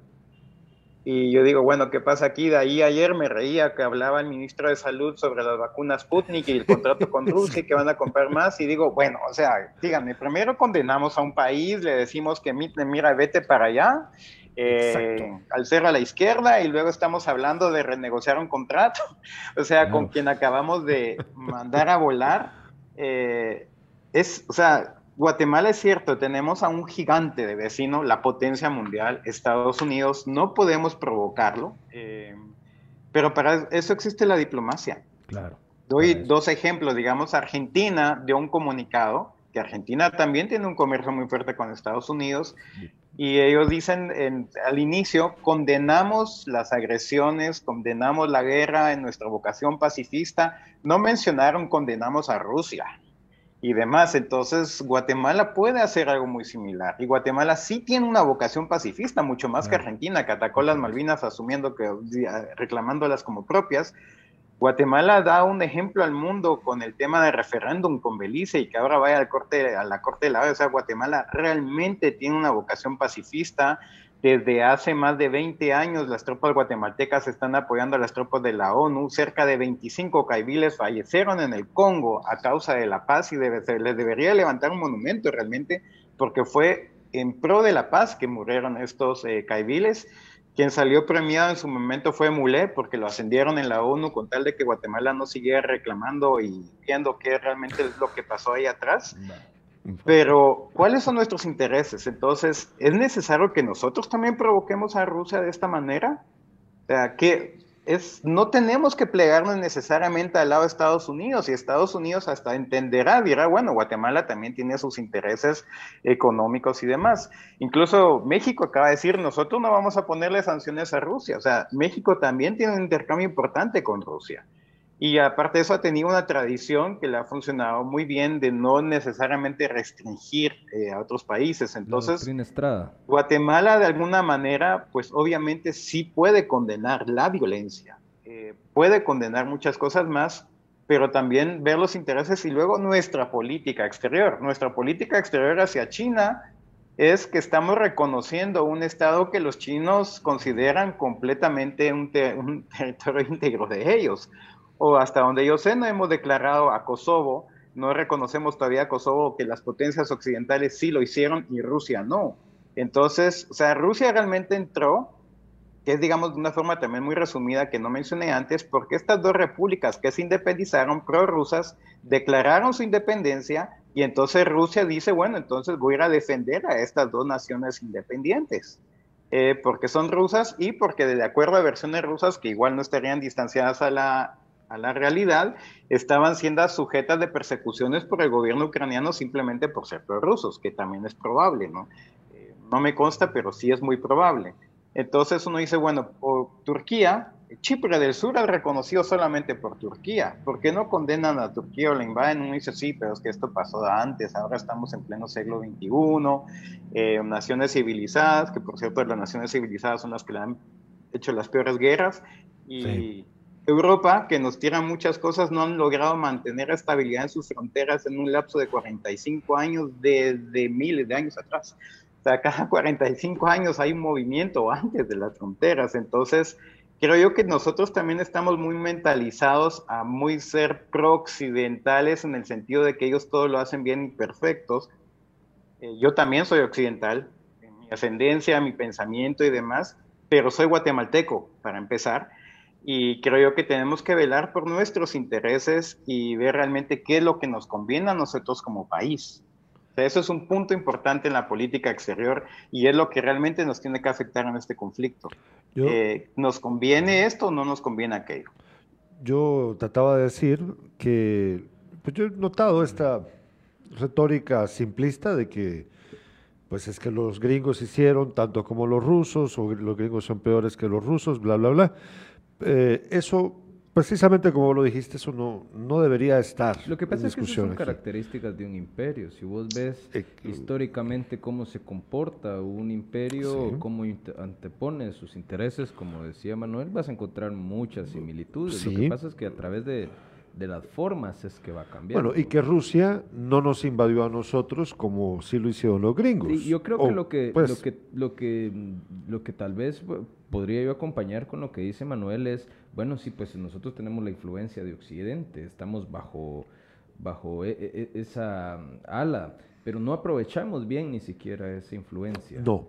y yo digo, bueno, ¿qué pasa aquí? De ahí ayer me reía que hablaba el ministro de Salud sobre las vacunas Sputnik y el contrato con Rusia y que van a comprar más. Y digo, bueno, o sea, díganme, primero condenamos a un país, le decimos que mira, vete para allá, eh, al cerro a la izquierda, y luego estamos hablando de renegociar un contrato, o sea, con quien acabamos de mandar a volar. Eh, es, o sea, Guatemala es cierto, tenemos a un gigante de vecino, la potencia mundial, Estados Unidos, no podemos provocarlo, eh, pero para eso existe la diplomacia. Claro. Doy dos ejemplos, digamos, Argentina dio un comunicado, que Argentina también tiene un comercio muy fuerte con Estados Unidos, y ellos dicen al inicio, condenamos las agresiones, condenamos la guerra en nuestra vocación pacifista, no mencionaron condenamos a Rusia y demás. Entonces, Guatemala puede hacer algo muy similar. Y Guatemala sí tiene una vocación pacifista, mucho más que Argentina, que atacó las Malvinas asumiendo que, reclamándolas como propias. Guatemala da un ejemplo al mundo con el tema de referéndum con Belice y que ahora vaya al corte, a la Corte de la. O sea, Guatemala realmente tiene una vocación pacifista, desde hace más de 20 años las tropas guatemaltecas están apoyando a las tropas de la ONU. Cerca de 25 caibiles fallecieron en el Congo a causa de la paz y les debería levantar un monumento realmente porque fue en pro de la paz que murieron estos eh, caibiles. Quien salió premiado en su momento fue Mulé porque lo ascendieron en la ONU con tal de que Guatemala no siguiera reclamando y viendo qué realmente es lo que pasó ahí atrás. Pero, ¿cuáles son nuestros intereses? Entonces, ¿es necesario que nosotros también provoquemos a Rusia de esta manera? O sea, que es, no tenemos que plegarnos necesariamente al lado de Estados Unidos y Estados Unidos hasta entenderá, dirá, bueno, Guatemala también tiene sus intereses económicos y demás. Incluso México acaba de decir, nosotros no vamos a ponerle sanciones a Rusia, o sea, México también tiene un intercambio importante con Rusia. Y aparte de eso ha tenido una tradición que le ha funcionado muy bien de no necesariamente restringir eh, a otros países. Entonces, Guatemala de alguna manera, pues obviamente sí puede condenar la violencia, eh, puede condenar muchas cosas más, pero también ver los intereses y luego nuestra política exterior. Nuestra política exterior hacia China es que estamos reconociendo un Estado que los chinos consideran completamente un, un territorio íntegro de ellos o hasta donde yo sé, no hemos declarado a Kosovo, no reconocemos todavía a Kosovo que las potencias occidentales sí lo hicieron y Rusia no. Entonces, o sea, Rusia realmente entró, que es digamos de una forma también muy resumida que no mencioné antes, porque estas dos repúblicas que se independizaron prorrusas declararon su independencia y entonces Rusia dice, bueno, entonces voy a ir a defender a estas dos naciones independientes. Eh, porque son rusas y porque de acuerdo a versiones rusas que igual no estarían distanciadas a la, a la realidad, estaban siendo sujetas de persecuciones por el gobierno ucraniano simplemente por ser prorrusos, que también es probable, ¿no? Eh, no me consta, pero sí es muy probable. Entonces uno dice, bueno, Turquía, Chipre del Sur ha reconocido solamente por Turquía. ¿Por qué no condenan a Turquía o la invaden? Uno dice, sí, pero es que esto pasó antes, ahora estamos en pleno siglo XXI, eh, naciones civilizadas, que por cierto las naciones civilizadas son las que le han hecho las peores guerras, y Europa, que nos tira muchas cosas, no han logrado mantener estabilidad en sus fronteras en un lapso de 45 años desde miles de años atrás. O sea, cada 45 años hay un movimiento antes de las fronteras. Entonces, creo yo que nosotros también estamos muy mentalizados a muy ser pro-occidentales en el sentido de que ellos todo lo hacen bien y perfectos. Eh, yo también soy occidental, en mi ascendencia, mi pensamiento y demás, pero soy guatemalteco, para empezar y creo yo que tenemos que velar por nuestros intereses y ver realmente qué es lo que nos conviene a nosotros como país. eso es un punto importante en la política exterior y es lo que realmente nos tiene que afectar en este conflicto. Eh, ¿Nos conviene esto o no nos conviene aquello? Yo trataba de decir que pues yo he notado esta, retórica simplista de que pues es que los gringos hicieron tanto como los rusos, o los gringos son peores que los rusos, bla, bla, bla. Eh, eso, precisamente como lo dijiste, eso no, no debería estar. Lo que pasa es que son características de un imperio. Si vos ves eh, históricamente cómo se comporta un imperio, cómo antepone sus intereses, como decía Manuel, vas a encontrar muchas similitudes. Lo que pasa es que a través de de las formas es que va a cambiar. Bueno, y que Rusia no nos invadió a nosotros como sí lo hicieron los gringos. Sí, yo creo que, lo que, pues, lo que lo que lo que tal vez podría yo acompañar con lo que dice Manuel es, bueno, sí, pues nosotros tenemos la influencia de Occidente, estamos bajo bajo e, e, e, esa ala, pero no aprovechamos bien ni siquiera esa influencia. No.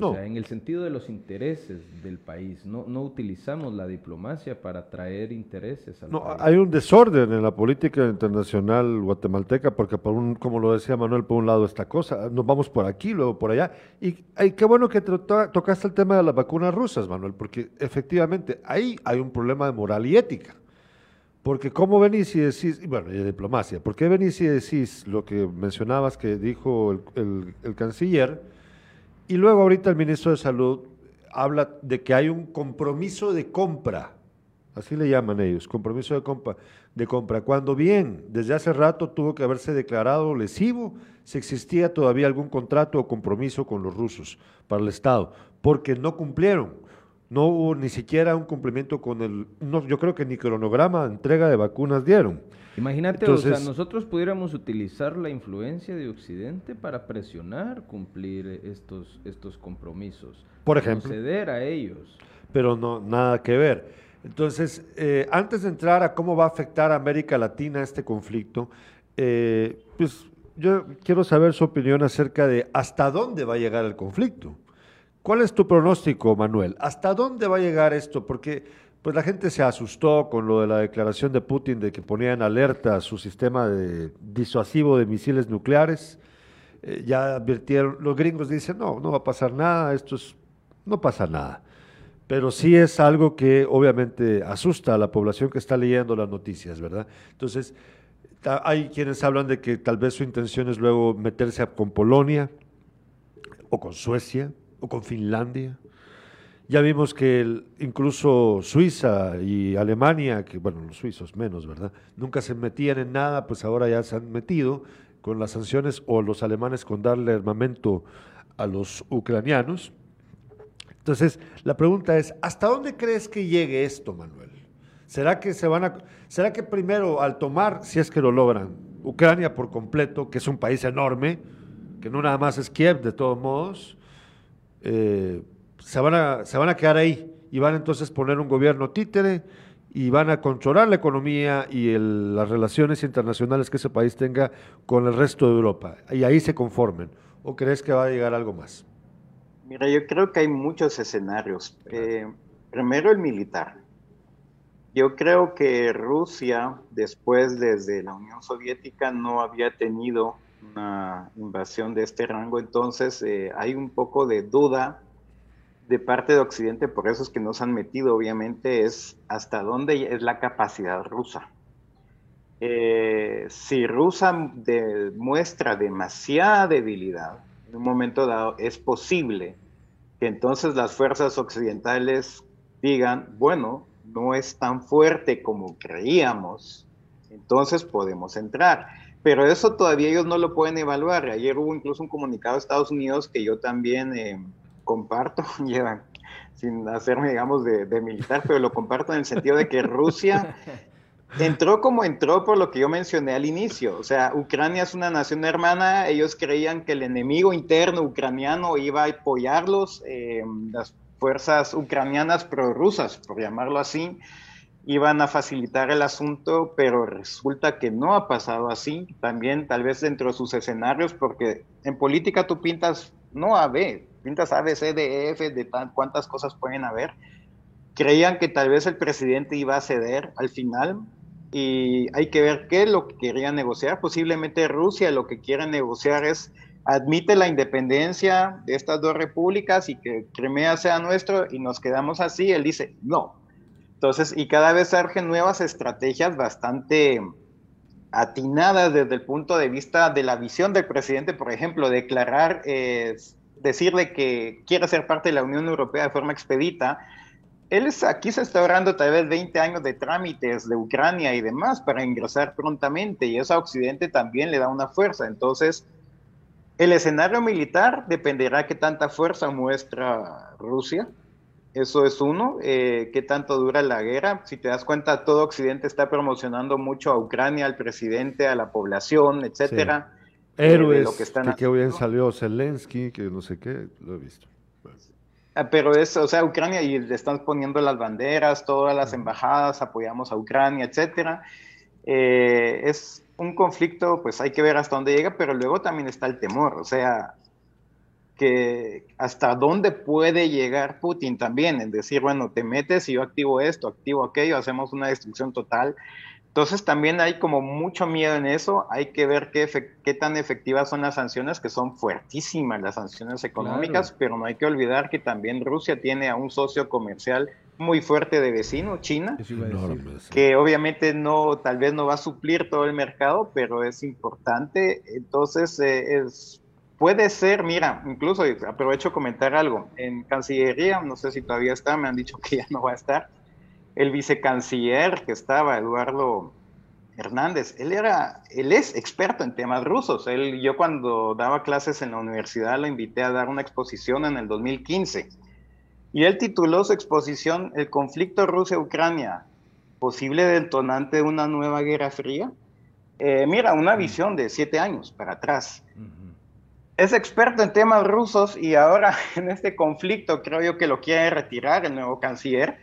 O sea, en el sentido de los intereses del país, no, no utilizamos la diplomacia para traer intereses al no, país. Hay un desorden en la política internacional guatemalteca, porque por un, como lo decía Manuel, por un lado esta cosa, nos vamos por aquí, luego por allá. Y qué bueno que tocaste el tema de las vacunas rusas, Manuel, porque efectivamente ahí hay un problema de moral y ética. Porque cómo venís y decís, bueno, y de diplomacia, ¿por qué venís y decís lo que mencionabas que dijo el, el, el canciller? Y luego ahorita el ministro de Salud habla de que hay un compromiso de compra, así le llaman ellos, compromiso de compra, de compra, cuando bien desde hace rato tuvo que haberse declarado lesivo si existía todavía algún contrato o compromiso con los rusos para el Estado, porque no cumplieron. No hubo ni siquiera un cumplimiento con el, no, yo creo que ni cronograma de entrega de vacunas dieron. Imagínate, o sea, nosotros pudiéramos utilizar la influencia de Occidente para presionar cumplir estos, estos compromisos. Por ejemplo. Ceder a ellos. Pero no, nada que ver. Entonces, eh, antes de entrar a cómo va a afectar a América Latina este conflicto, eh, pues yo quiero saber su opinión acerca de hasta dónde va a llegar el conflicto. ¿Cuál es tu pronóstico, Manuel? ¿Hasta dónde va a llegar esto? Porque pues la gente se asustó con lo de la declaración de Putin de que ponía en alerta su sistema de disuasivo de misiles nucleares. Eh, ya advirtieron, los gringos dicen, no, no va a pasar nada, esto es, no pasa nada. Pero sí es algo que obviamente asusta a la población que está leyendo las noticias, ¿verdad? Entonces, hay quienes hablan de que tal vez su intención es luego meterse con Polonia o con Suecia o con Finlandia ya vimos que incluso Suiza y Alemania, que bueno, los suizos menos, ¿verdad? Nunca se metían en nada, pues ahora ya se han metido con las sanciones o los alemanes con darle armamento a los ucranianos. Entonces, la pregunta es, ¿hasta dónde crees que llegue esto, Manuel? ¿Será que se van a será que primero al tomar, si es que lo logran, Ucrania por completo, que es un país enorme, que no nada más es Kiev de todos modos, eh, se van a, se van a quedar ahí y van entonces a poner un gobierno títere y van a controlar la economía y las relaciones internacionales que ese país tenga con el resto de Europa. Y ahí se conformen. ¿O crees que va a llegar algo más? Mira, yo creo que hay muchos escenarios. Eh, primero el militar. Yo creo que Rusia, después desde la Unión Soviética, no había tenido una invasión de este rango, entonces eh, hay un poco de duda de parte de Occidente, por eso es que nos han metido, obviamente, es hasta dónde es la capacidad rusa. Eh, si Rusia demuestra demasiada debilidad, en un momento dado, es posible que entonces las fuerzas occidentales digan, bueno, no es tan fuerte como creíamos, entonces podemos entrar. Pero eso todavía ellos no lo pueden evaluar. Ayer hubo incluso un comunicado de Estados Unidos que yo también eh, comparto, llevan sin hacerme, digamos, de, militar, pero lo comparto en el sentido de que Rusia entró como entró por lo que yo mencioné al inicio. O sea, Ucrania es una nación hermana, ellos creían que el enemigo interno ucraniano iba a apoyarlos, eh, las fuerzas ucranianas prorrusas, por llamarlo así, iban a facilitar el asunto, pero resulta que no ha pasado así. También tal vez dentro de sus escenarios, porque en política tú pintas no A, B, pintas A, D, F, de tan, cuántas cosas pueden haber. Creían que tal vez el presidente iba a ceder al final y hay que ver qué es lo que quería negociar. Posiblemente Rusia lo que quiere negociar es admite la independencia de estas dos repúblicas y que Crimea sea nuestro y nos quedamos así. Él dice, no. Entonces, y cada vez surgen nuevas estrategias bastante atinadas desde el punto de vista de la visión del presidente, por ejemplo, declarar, eh, decirle que quiere ser parte de la Unión Europea de forma expedita. Él es, aquí se está ahorrando tal vez 20 años de trámites de Ucrania y demás para ingresar prontamente y eso a Occidente también le da una fuerza. Entonces, el escenario militar dependerá qué tanta fuerza muestra Rusia eso es uno. Eh, ¿Qué tanto dura la guerra? Si te das cuenta, todo Occidente está promocionando mucho a Ucrania, al presidente, a la población, etcétera. Héroes, lo que, están que, bien salió Zelensky, que no sé qué, lo he visto. Ah, pero es, o sea, Ucrania y le están poniendo las banderas, todas las embajadas, apoyamos a Ucrania, etcétera. Eh, es un conflicto, pues hay que ver hasta dónde llega, pero luego también está el temor, o sea, que hasta dónde puede llegar Putin también, en decir, bueno, te metes y yo activo esto, activo aquello, hacemos una destrucción total. Entonces también hay como mucho miedo en eso, hay que ver qué, qué tan efectivas son las sanciones, que son fuertísimas las sanciones económicas, pero no hay que olvidar que también Rusia tiene a un socio comercial muy fuerte de vecino, China, que obviamente no, tal vez no va a suplir todo el mercado, pero es importante. Entonces eh, es Puede ser, mira, incluso aprovecho comentar algo. En Cancillería, no sé si todavía está, me han dicho que ya no va a estar. El vicecanciller que estaba, Eduardo Hernández, él era, él es experto en temas rusos. Él, yo cuando daba clases en la universidad lo invité a dar una exposición en el 2015. Y él tituló su exposición El conflicto Rusia-Ucrania, posible detonante de una nueva guerra fría. Eh, mira, una visión de siete años para atrás es experto en temas rusos y ahora en este conflicto creo yo que lo quiere retirar el nuevo canciller,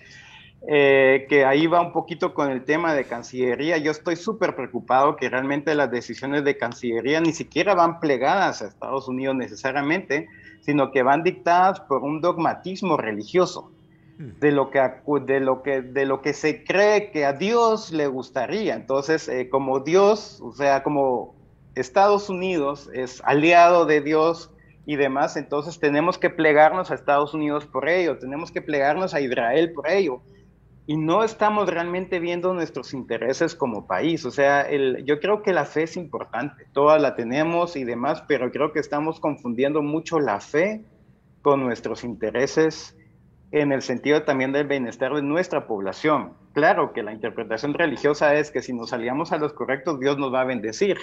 eh, que ahí va un poquito con el tema de Cancillería. Yo estoy súper preocupado que realmente las decisiones de Cancillería ni siquiera van plegadas a Estados Unidos necesariamente, sino que van dictadas por un dogmatismo religioso hmm. de lo que de lo que de lo que se cree que a Dios le gustaría. Entonces, eh, como Dios, o sea, como Estados Unidos es aliado de Dios y demás, entonces tenemos que plegarnos a Estados Unidos por ello, tenemos que plegarnos a Israel por ello. Y no estamos realmente viendo nuestros intereses como país. O sea, el, yo creo que la fe es importante, todas la tenemos y demás, pero creo que estamos confundiendo mucho la fe con nuestros intereses en el sentido también del bienestar de nuestra población. Claro que la interpretación religiosa es que si nos aliamos a los correctos, Dios nos va a bendecir.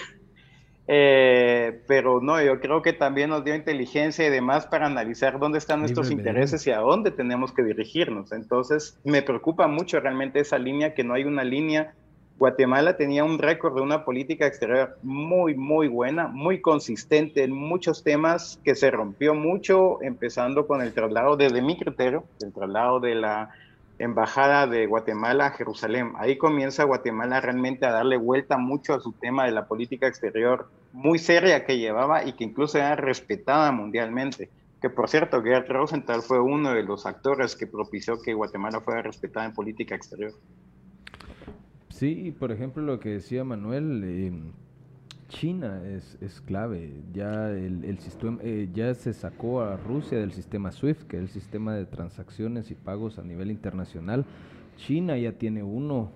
Eh, pero no, yo creo que también nos dio inteligencia y demás para analizar dónde están nuestros intereses y a dónde tenemos que dirigirnos. Entonces, me preocupa mucho realmente esa línea, que no hay una línea. Guatemala tenía un récord de una política exterior muy, muy buena, muy consistente en muchos temas que se rompió mucho, empezando con el traslado, desde mi criterio, el traslado de la embajada de Guatemala a Jerusalén. Ahí comienza Guatemala realmente a darle vuelta mucho a su tema de la política exterior muy seria que llevaba y que incluso era respetada mundialmente. Que por cierto, Gerd Rosenthal fue uno de los actores que propició que Guatemala fuera respetada en política exterior. Sí, por ejemplo, lo que decía Manuel, eh, China es, es clave. Ya, el, sistema, eh, ya se sacó a Rusia del sistema SWIFT, que es el sistema de transacciones y pagos a nivel internacional. China ya tiene uno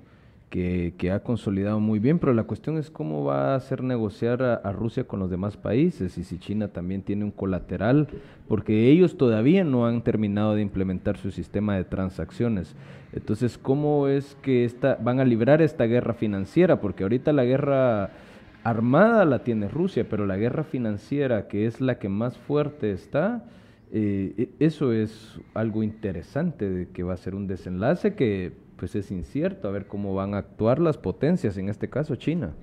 que, ha consolidado muy bien, pero la cuestión es cómo va a hacer negociar a, Rusia con los demás países y si China también tiene un colateral, porque ellos todavía no han terminado de implementar su sistema de transacciones. Entonces, ¿cómo es que esta, van a librar esta guerra financiera? Porque ahorita la guerra armada la tiene Rusia, pero la guerra financiera, que es la que más fuerte está, eh, e, eso es algo interesante de que va a ser un desenlace que pues es incierto, a ver cómo van a actuar las potencias, en este caso China.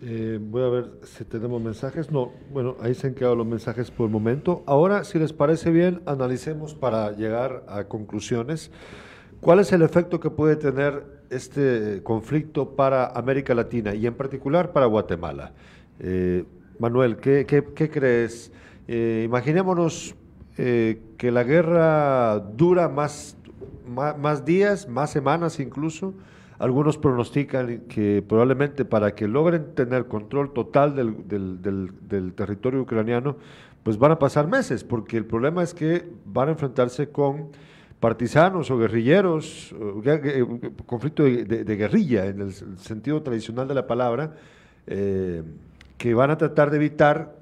Eh, voy a ver si tenemos mensajes. No, bueno, ahí se han quedado los mensajes por el momento. Ahora, si les parece bien, analicemos para llegar a conclusiones. ¿Cuál es el efecto que puede tener este conflicto para América Latina y en particular para Guatemala. Eh, Manuel, ¿qué, crees? Eh, imaginémonos eh, que la guerra dura más, más, días, más semanas incluso. Algunos pronostican que probablemente para que logren tener control total del, del territorio ucraniano, pues van a pasar meses, porque el problema es que van a enfrentarse con partisanos o guerrilleros, conflicto de, guerrilla en el sentido tradicional de la palabra, eh, que van a tratar de evitar,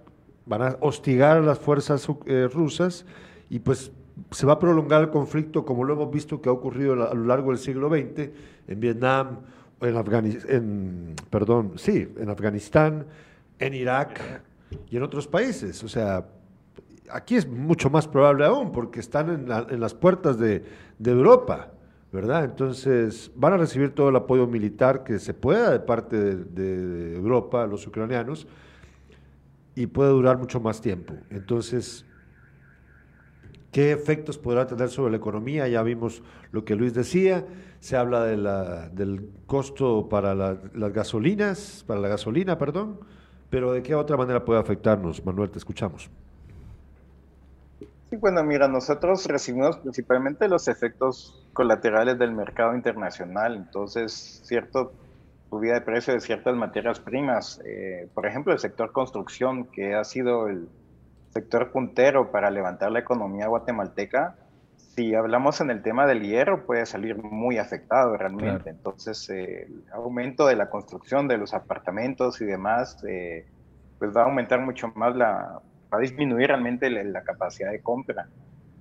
van a hostigar a las fuerzas eh, rusas y pues se va a prolongar el conflicto como lo hemos visto que ha ocurrido a lo largo del siglo XX en Vietnam, en, Afganistán, perdón, sí, en Afganistán, en Irak y en otros países. O sea, aquí es mucho más probable aún porque están en, las puertas de, Europa, ¿verdad? Entonces van a recibir todo el apoyo militar que se pueda de parte de, de Europa, los ucranianos, y puede durar mucho más tiempo. Entonces, ¿qué efectos podrá tener sobre la economía? Ya vimos lo que Luis decía, se habla de la, del costo para las gasolinas, para la gasolina, perdón, pero ¿de qué otra manera puede afectarnos? Manuel, te escuchamos. Sí, bueno, mira, nosotros recibimos principalmente los efectos colaterales del mercado internacional, entonces, cierto subida de precio de ciertas materias primas, eh, por ejemplo, el sector construcción, que ha sido el sector puntero para levantar la economía guatemalteca, si hablamos en el tema del hierro, puede salir muy afectado realmente. Entonces, eh, el aumento de la construcción de los apartamentos y demás, eh, pues va a aumentar mucho más la, va a disminuir realmente la, capacidad de compra.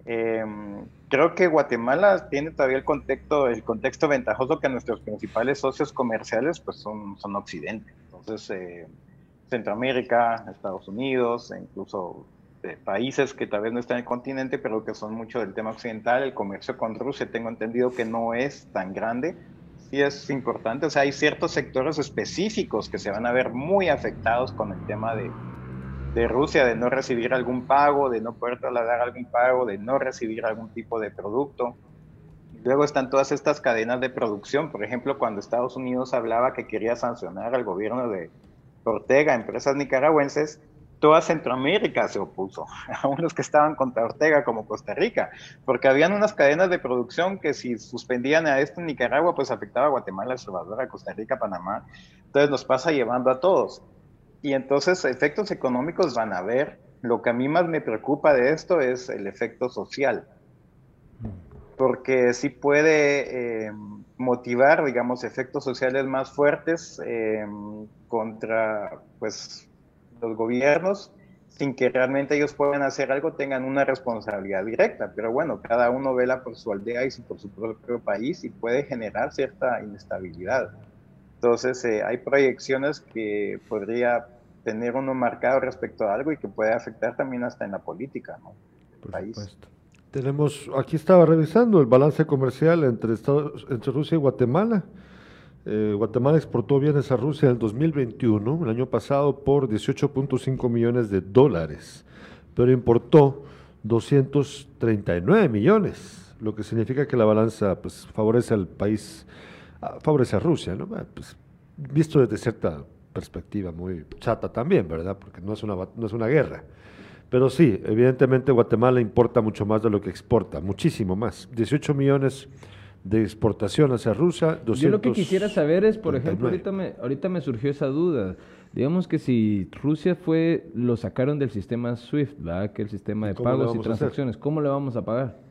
Em, creo que Guatemala tiene todavía el contexto, el contexto ventajoso que nuestros principales socios comerciales pues son, son Occidente. Entonces, eh, Centroamérica, Estados Unidos, e incluso países que tal vez no están en el continente, pero que son mucho del tema occidental. El comercio con Rusia, tengo entendido que no es tan grande. Sí es importante, o sea, hay ciertos sectores específicos que se van a ver muy afectados con el tema de, de Rusia, de no recibir algún pago, de no poder trasladar algún pago, de no recibir algún tipo de producto. Luego están todas estas cadenas de producción. Por ejemplo, cuando Estados Unidos hablaba que quería sancionar al gobierno de Ortega, empresas nicaragüenses, toda Centroamérica se opuso, aún los que estaban contra Ortega como Costa Rica, porque habían unas cadenas de producción que si suspendían a esto en Nicaragua, pues afectaba a Guatemala, El Salvador, a Costa Rica, Panamá. Entonces nos pasa llevando a todos. Y entonces efectos económicos van a haber. Lo que a mí más me preocupa de esto es el efecto social, porque sí puede eh, motivar, digamos, efectos sociales más fuertes eh, contra, pues, los gobiernos, sin que realmente ellos puedan hacer algo, tengan una responsabilidad directa. Pero bueno, cada uno vela por su aldea y por su propio país y puede generar cierta inestabilidad. Entonces, eh, hay proyecciones que podría tener uno marcado respecto a algo y que puede afectar también hasta en la política, ¿no? país. Tenemos, aquí estaba revisando el balance comercial entre, Estados, entre Rusia y Guatemala. Eh, Guatemala exportó bienes a Rusia en el 2021, el año pasado, por 18.5 millones de dólares, pero importó 239 millones, lo que significa que la balanza pues, favorece al país, ah, favorece a Rusia, ¿no? Pues, visto desde cierta perspectiva muy chata también, ¿verdad? Porque no es una, no es una guerra. Pero sí, evidentemente Guatemala importa mucho más de lo que exporta, muchísimo más. 18 millones de exportación hacia Rusia. Yo lo que quisiera saber es, por ejemplo, ahorita me, ahorita me surgió esa duda. Digamos que si Rusia fue, lo sacaron del sistema SWIFT, ¿verdad? Que el sistema de pagos y transacciones, ¿cómo le vamos a pagar?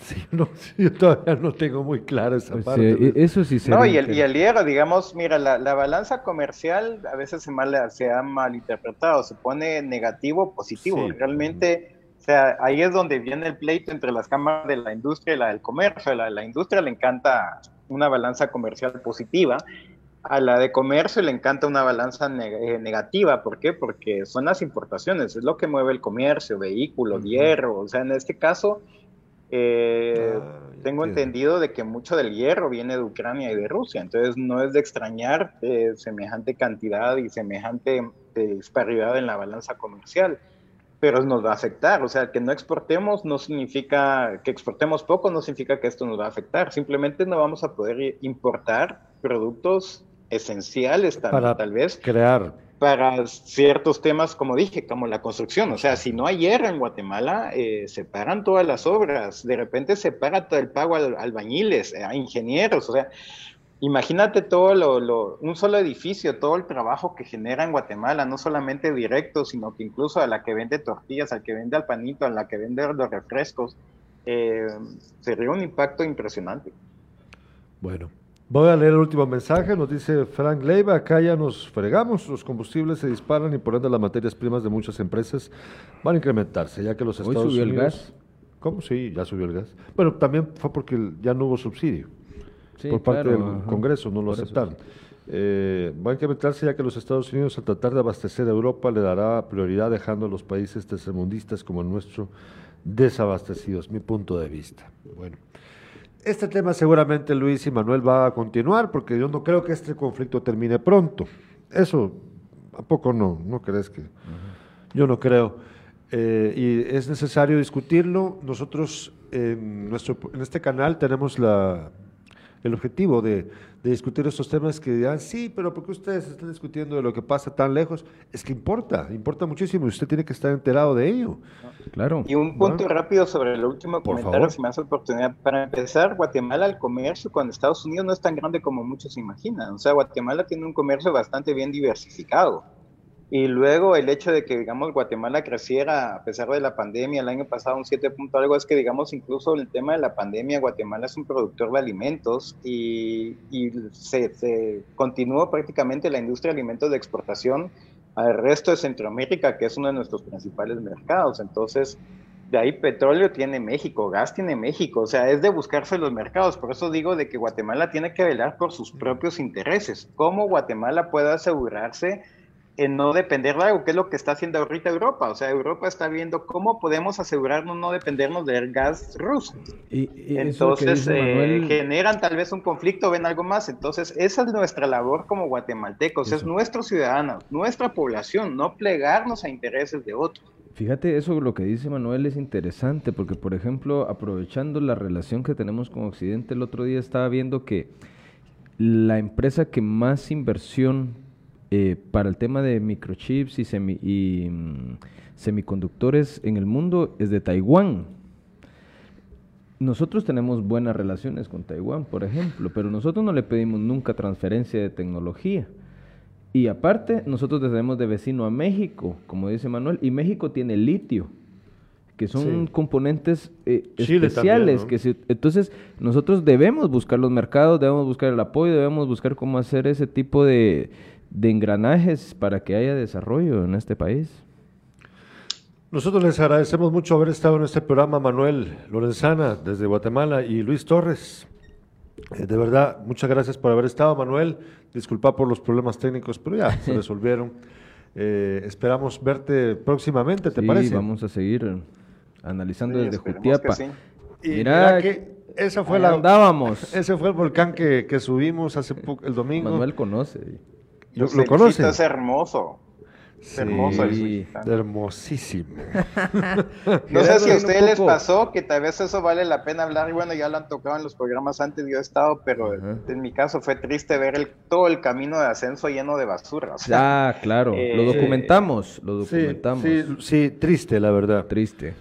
Sí, no, yo todavía no tengo muy claro esa pues, parte. Eh, eso sí No, y el, y el hierro, digamos, mira, la, la, balanza comercial a veces se, mal, se ha malinterpretado, se pone negativo, positivo. Realmente o sea, ahí es donde viene el pleito entre las cámaras de la industria y la del comercio. A la, la industria le encanta una balanza comercial positiva, a la de comercio le encanta una balanza eh, negativa. ¿Por qué? Porque son las importaciones, es lo que mueve el comercio, vehículos, hierro. O sea, en este caso, eh, ah, tengo entendido de que mucho del hierro viene de Ucrania y de Rusia. Entonces, no es de extrañar eh, semejante cantidad y semejante disparidad en la balanza comercial pero nos va a afectar. O sea, que no exportemos no significa que exportemos poco, no significa que esto nos va a afectar. Simplemente no vamos a poder importar productos esenciales para, tal vez crear para ciertos temas, como dije, como la construcción. O sea, si no hay hierro en Guatemala, eh, se paran todas las obras. De repente se paga todo el pago a albañiles, a ingenieros. O sea, Imagínate todo lo, un solo edificio, todo el trabajo que genera en Guatemala, no solamente directo, sino que incluso a la que vende tortillas, al que vende al panito, a la que vende los refrescos, eh, sería un impacto impresionante. Bueno, Voy a leer el último mensaje, nos dice Frank Leiva, acá ya nos fregamos, los combustibles se disparan y por ende las materias primas de muchas empresas van a incrementarse, ya que los Hoy Estados subió el Unidos... gas. ¿Cómo? Sí, ya subió el gas. Bueno, también fue porque ya no hubo subsidio. Sí, por parte claro, del ajá. Congreso, no lo Por aceptaron. Eh, va a incrementarse ya que los Estados Unidos, al tratar de abastecer a Europa, le dará prioridad dejando a los países tercermundistas como el nuestro desabastecidos, mi punto de vista. Bueno, este tema seguramente Luis y Manuel va a continuar porque yo no creo que este conflicto termine pronto. Eso, ¿a poco no? ¿No crees que? Yo no creo. Eh, y es necesario discutirlo. Nosotros en, nuestro, en este canal tenemos la, el objetivo de, de discutir estos temas que dirán, sí, pero ¿por qué ustedes están discutiendo de lo que pasa tan lejos? Es que importa, importa muchísimo y usted tiene que estar enterado de ello. Claro. Y un punto rápido sobre el último Por comentario, favor. si me das oportunidad. Para empezar, Guatemala, el comercio con Estados Unidos no es tan grande como muchos se imaginan. O sea, Guatemala tiene un comercio bastante bien diversificado. Y luego el hecho de que, digamos, Guatemala creciera a pesar de la pandemia, el año pasado un 7 punto algo, es que, digamos, incluso el tema de la pandemia, Guatemala es un productor de alimentos y, y se, se continuó prácticamente la industria de alimentos de exportación al resto de Centroamérica, que es uno de nuestros principales mercados. Entonces, de ahí petróleo tiene México, gas tiene México, o sea, es de buscarse los mercados. Por eso digo de que Guatemala tiene que velar por sus propios intereses. ¿Cómo Guatemala puede asegurarse en no depender de algo, que es lo que está haciendo ahorita Europa? O sea, Europa está viendo cómo podemos asegurarnos no dependernos del gas ruso. Y, y Entonces, eh, Manuel, generan tal vez un conflicto, ven algo más. Entonces, esa es nuestra labor como guatemaltecos, es Eso. nuestros ciudadanos, nuestra población, no plegarnos a intereses de otros. Fíjate, eso lo que dice Manuel es interesante, porque por ejemplo, aprovechando la relación que tenemos con Occidente, el otro día estaba viendo que la empresa que más inversión eh, para el tema de microchips y, semi- y, mm, semiconductores en el mundo es de Taiwán. Nosotros tenemos buenas relaciones con Taiwán, por ejemplo, pero nosotros no le pedimos nunca transferencia de tecnología. Y aparte, nosotros tenemos de vecino a México, como dice Manuel, y México tiene litio, que son Sí. componentes eh, especiales. también, ¿no? que se- entonces, nosotros debemos buscar los mercados, debemos buscar el apoyo, debemos buscar cómo hacer ese tipo de, de engranajes para que haya desarrollo en este país. Nosotros les agradecemos mucho haber estado en este programa, Manuel Lorenzana, desde Guatemala, y Luis Torres. Eh, de verdad, muchas gracias por haber estado, Manuel. Disculpa por los problemas técnicos, pero ya se resolvieron. Eh, esperamos verte próximamente, ¿te Sí, parece? vamos a seguir analizando Sí, desde Jutiapa. sí. Y Mira, mira que esa fue la, andábamos. ese fue el volcán que, que subimos hace el domingo. Manuel conoce. ¿Lo, lo conoce? felicitos, Es hermoso. Es Sí, hermoso el hermosísimo. No sé si a ustedes les pasó que tal vez eso vale la pena hablar y bueno, ya lo han tocado en los programas antes, yo he estado, pero en mi caso fue triste ver el, todo el camino de ascenso lleno de basura. o sea, Ah, claro. Eh, lo documentamos. Lo documentamos. sí, sí, triste, la verdad. Triste.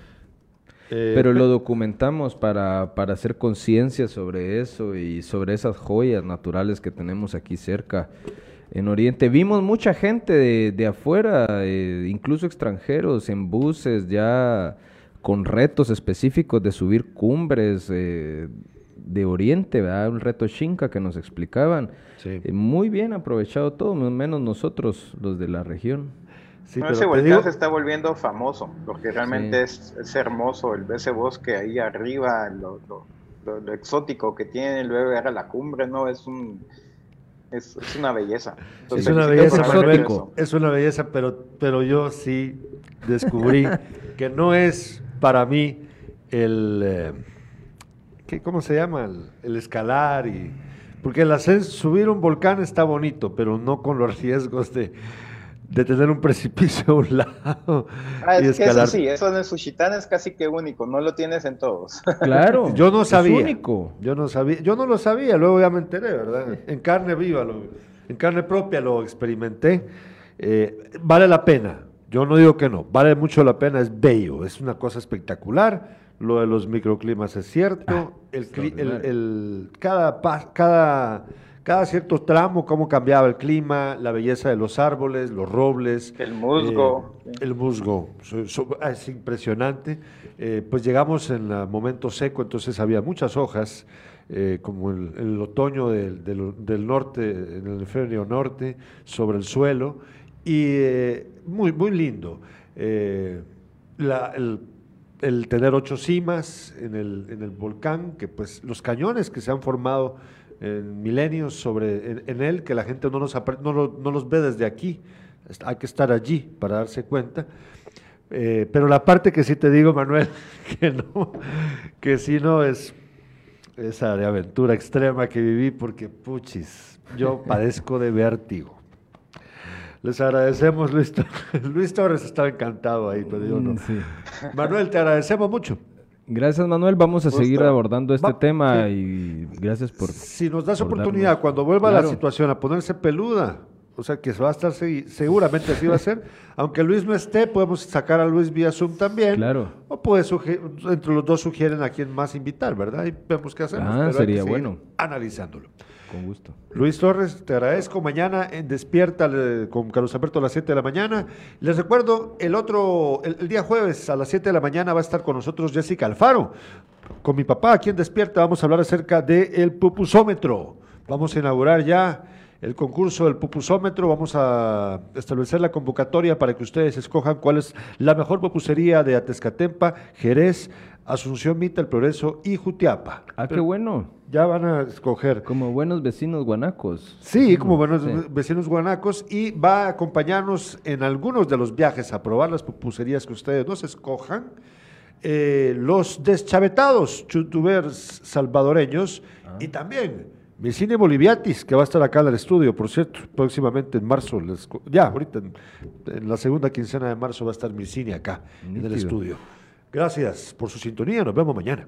Eh, Pero pe- lo documentamos para, para hacer conciencia sobre eso y sobre esas joyas naturales que tenemos aquí cerca en Oriente. Vimos mucha gente de, de afuera, eh, incluso extranjeros, en buses ya con retos específicos de subir cumbres eh, de Oriente, ¿verdad? Un reto Shinka que nos explicaban. Sí. Eh, muy bien aprovechado todo, menos nosotros, los de la región. Sí, no, pero ese volcán digo- se está volviendo famoso, porque realmente Sí. es, es hermoso el, ese bosque ahí arriba, lo, lo- lo- lo exótico que tiene, luego llegar a la cumbre, ¿no? Es un... Es, es una belleza. Es una belleza, Manuel. Es una belleza, pero, pero yo sí descubrí que no es para mí el. eh, ¿qué, ¿Cómo se llama? El, el escalar y. Porque el ascenso, subir un volcán está bonito, pero no con los riesgos de, de tener un precipicio a un lado Ah, y es que eso escalar. sí, eso en el Sushitán es casi que único, no lo tienes en todos. Claro. Yo no es sabía. único. Yo no sabía, yo no lo sabía, luego ya me enteré, ¿verdad? En carne viva, lo- en carne propia lo experimenté. Eh, vale la pena. Yo no digo que no, vale mucho la pena, es bello, es una cosa espectacular. Lo de los microclimas es cierto. el, cli- el- extraordinario. el- cada, cada, cada cierto tramo, cómo cambiaba el clima, la belleza de los árboles, los robles. El musgo. Eh, el musgo, es impresionante. Eh, pues llegamos en el momento seco, entonces había muchas hojas, eh, como el, el otoño del, del, norte, en el hemisferio norte, sobre el suelo, y muy, muy lindo. La, el el tener ocho cimas en el, en el volcán, que pues los cañones que se han formado en milenios sobre en, él, que la gente no, nos, no, no, los ve desde aquí, hay que estar allí para darse cuenta. Eh, pero la parte que sí te digo, Manuel, que no, que sí no es esa de aventura extrema que viví, porque puchis, yo padezco de vértigo. Les agradecemos, Luis, Luis Torres estaba encantado ahí, pero yo no. Manuel, te agradecemos mucho. Gracias, Manuel. Vamos a seguir abordando este tema y gracias por. Si nos das oportunidad, cuando vuelva la situación a ponerse peluda, o sea que se va a estar seguramente así va a ser. Aunque Luis no esté, podemos sacar a Luis vía Zoom también. Claro. O puede entre los dos sugieren a quién más invitar, ¿verdad? Y vemos qué hacemos. Ah, sería bueno. Analizándolo. Con gusto. Luis Torres, te agradezco. Mañana en Despierta con Carlos Alberto a las 7 de la mañana. Les recuerdo, el otro, el, día jueves a las 7 de la mañana va a estar con nosotros Jessica Alfaro. Con mi papá aquí en Despierta vamos a hablar acerca del pupusómetro. Vamos a inaugurar ya el concurso del pupusómetro. Vamos a establecer la convocatoria para que ustedes escojan cuál es la mejor pupusería de Atezcatempa, Jerez, Asunción Mita, El Progreso y Jutiapa. Ah, qué bueno. Ya van a escoger. Como buenos vecinos guanacos. Sí, como buenos vecinos guanacos. Y va a acompañarnos en algunos de los viajes a probar las pupuserías que ustedes nos escojan. Eh, los deschavetados youtubers salvadoreños ah. y también cine Boliviatis, que va a estar acá en el estudio, por cierto, próximamente en marzo, ya, ahorita en, la segunda quincena de marzo va a estar cine acá en el estudio. Gracias por su sintonía. Nos vemos mañana.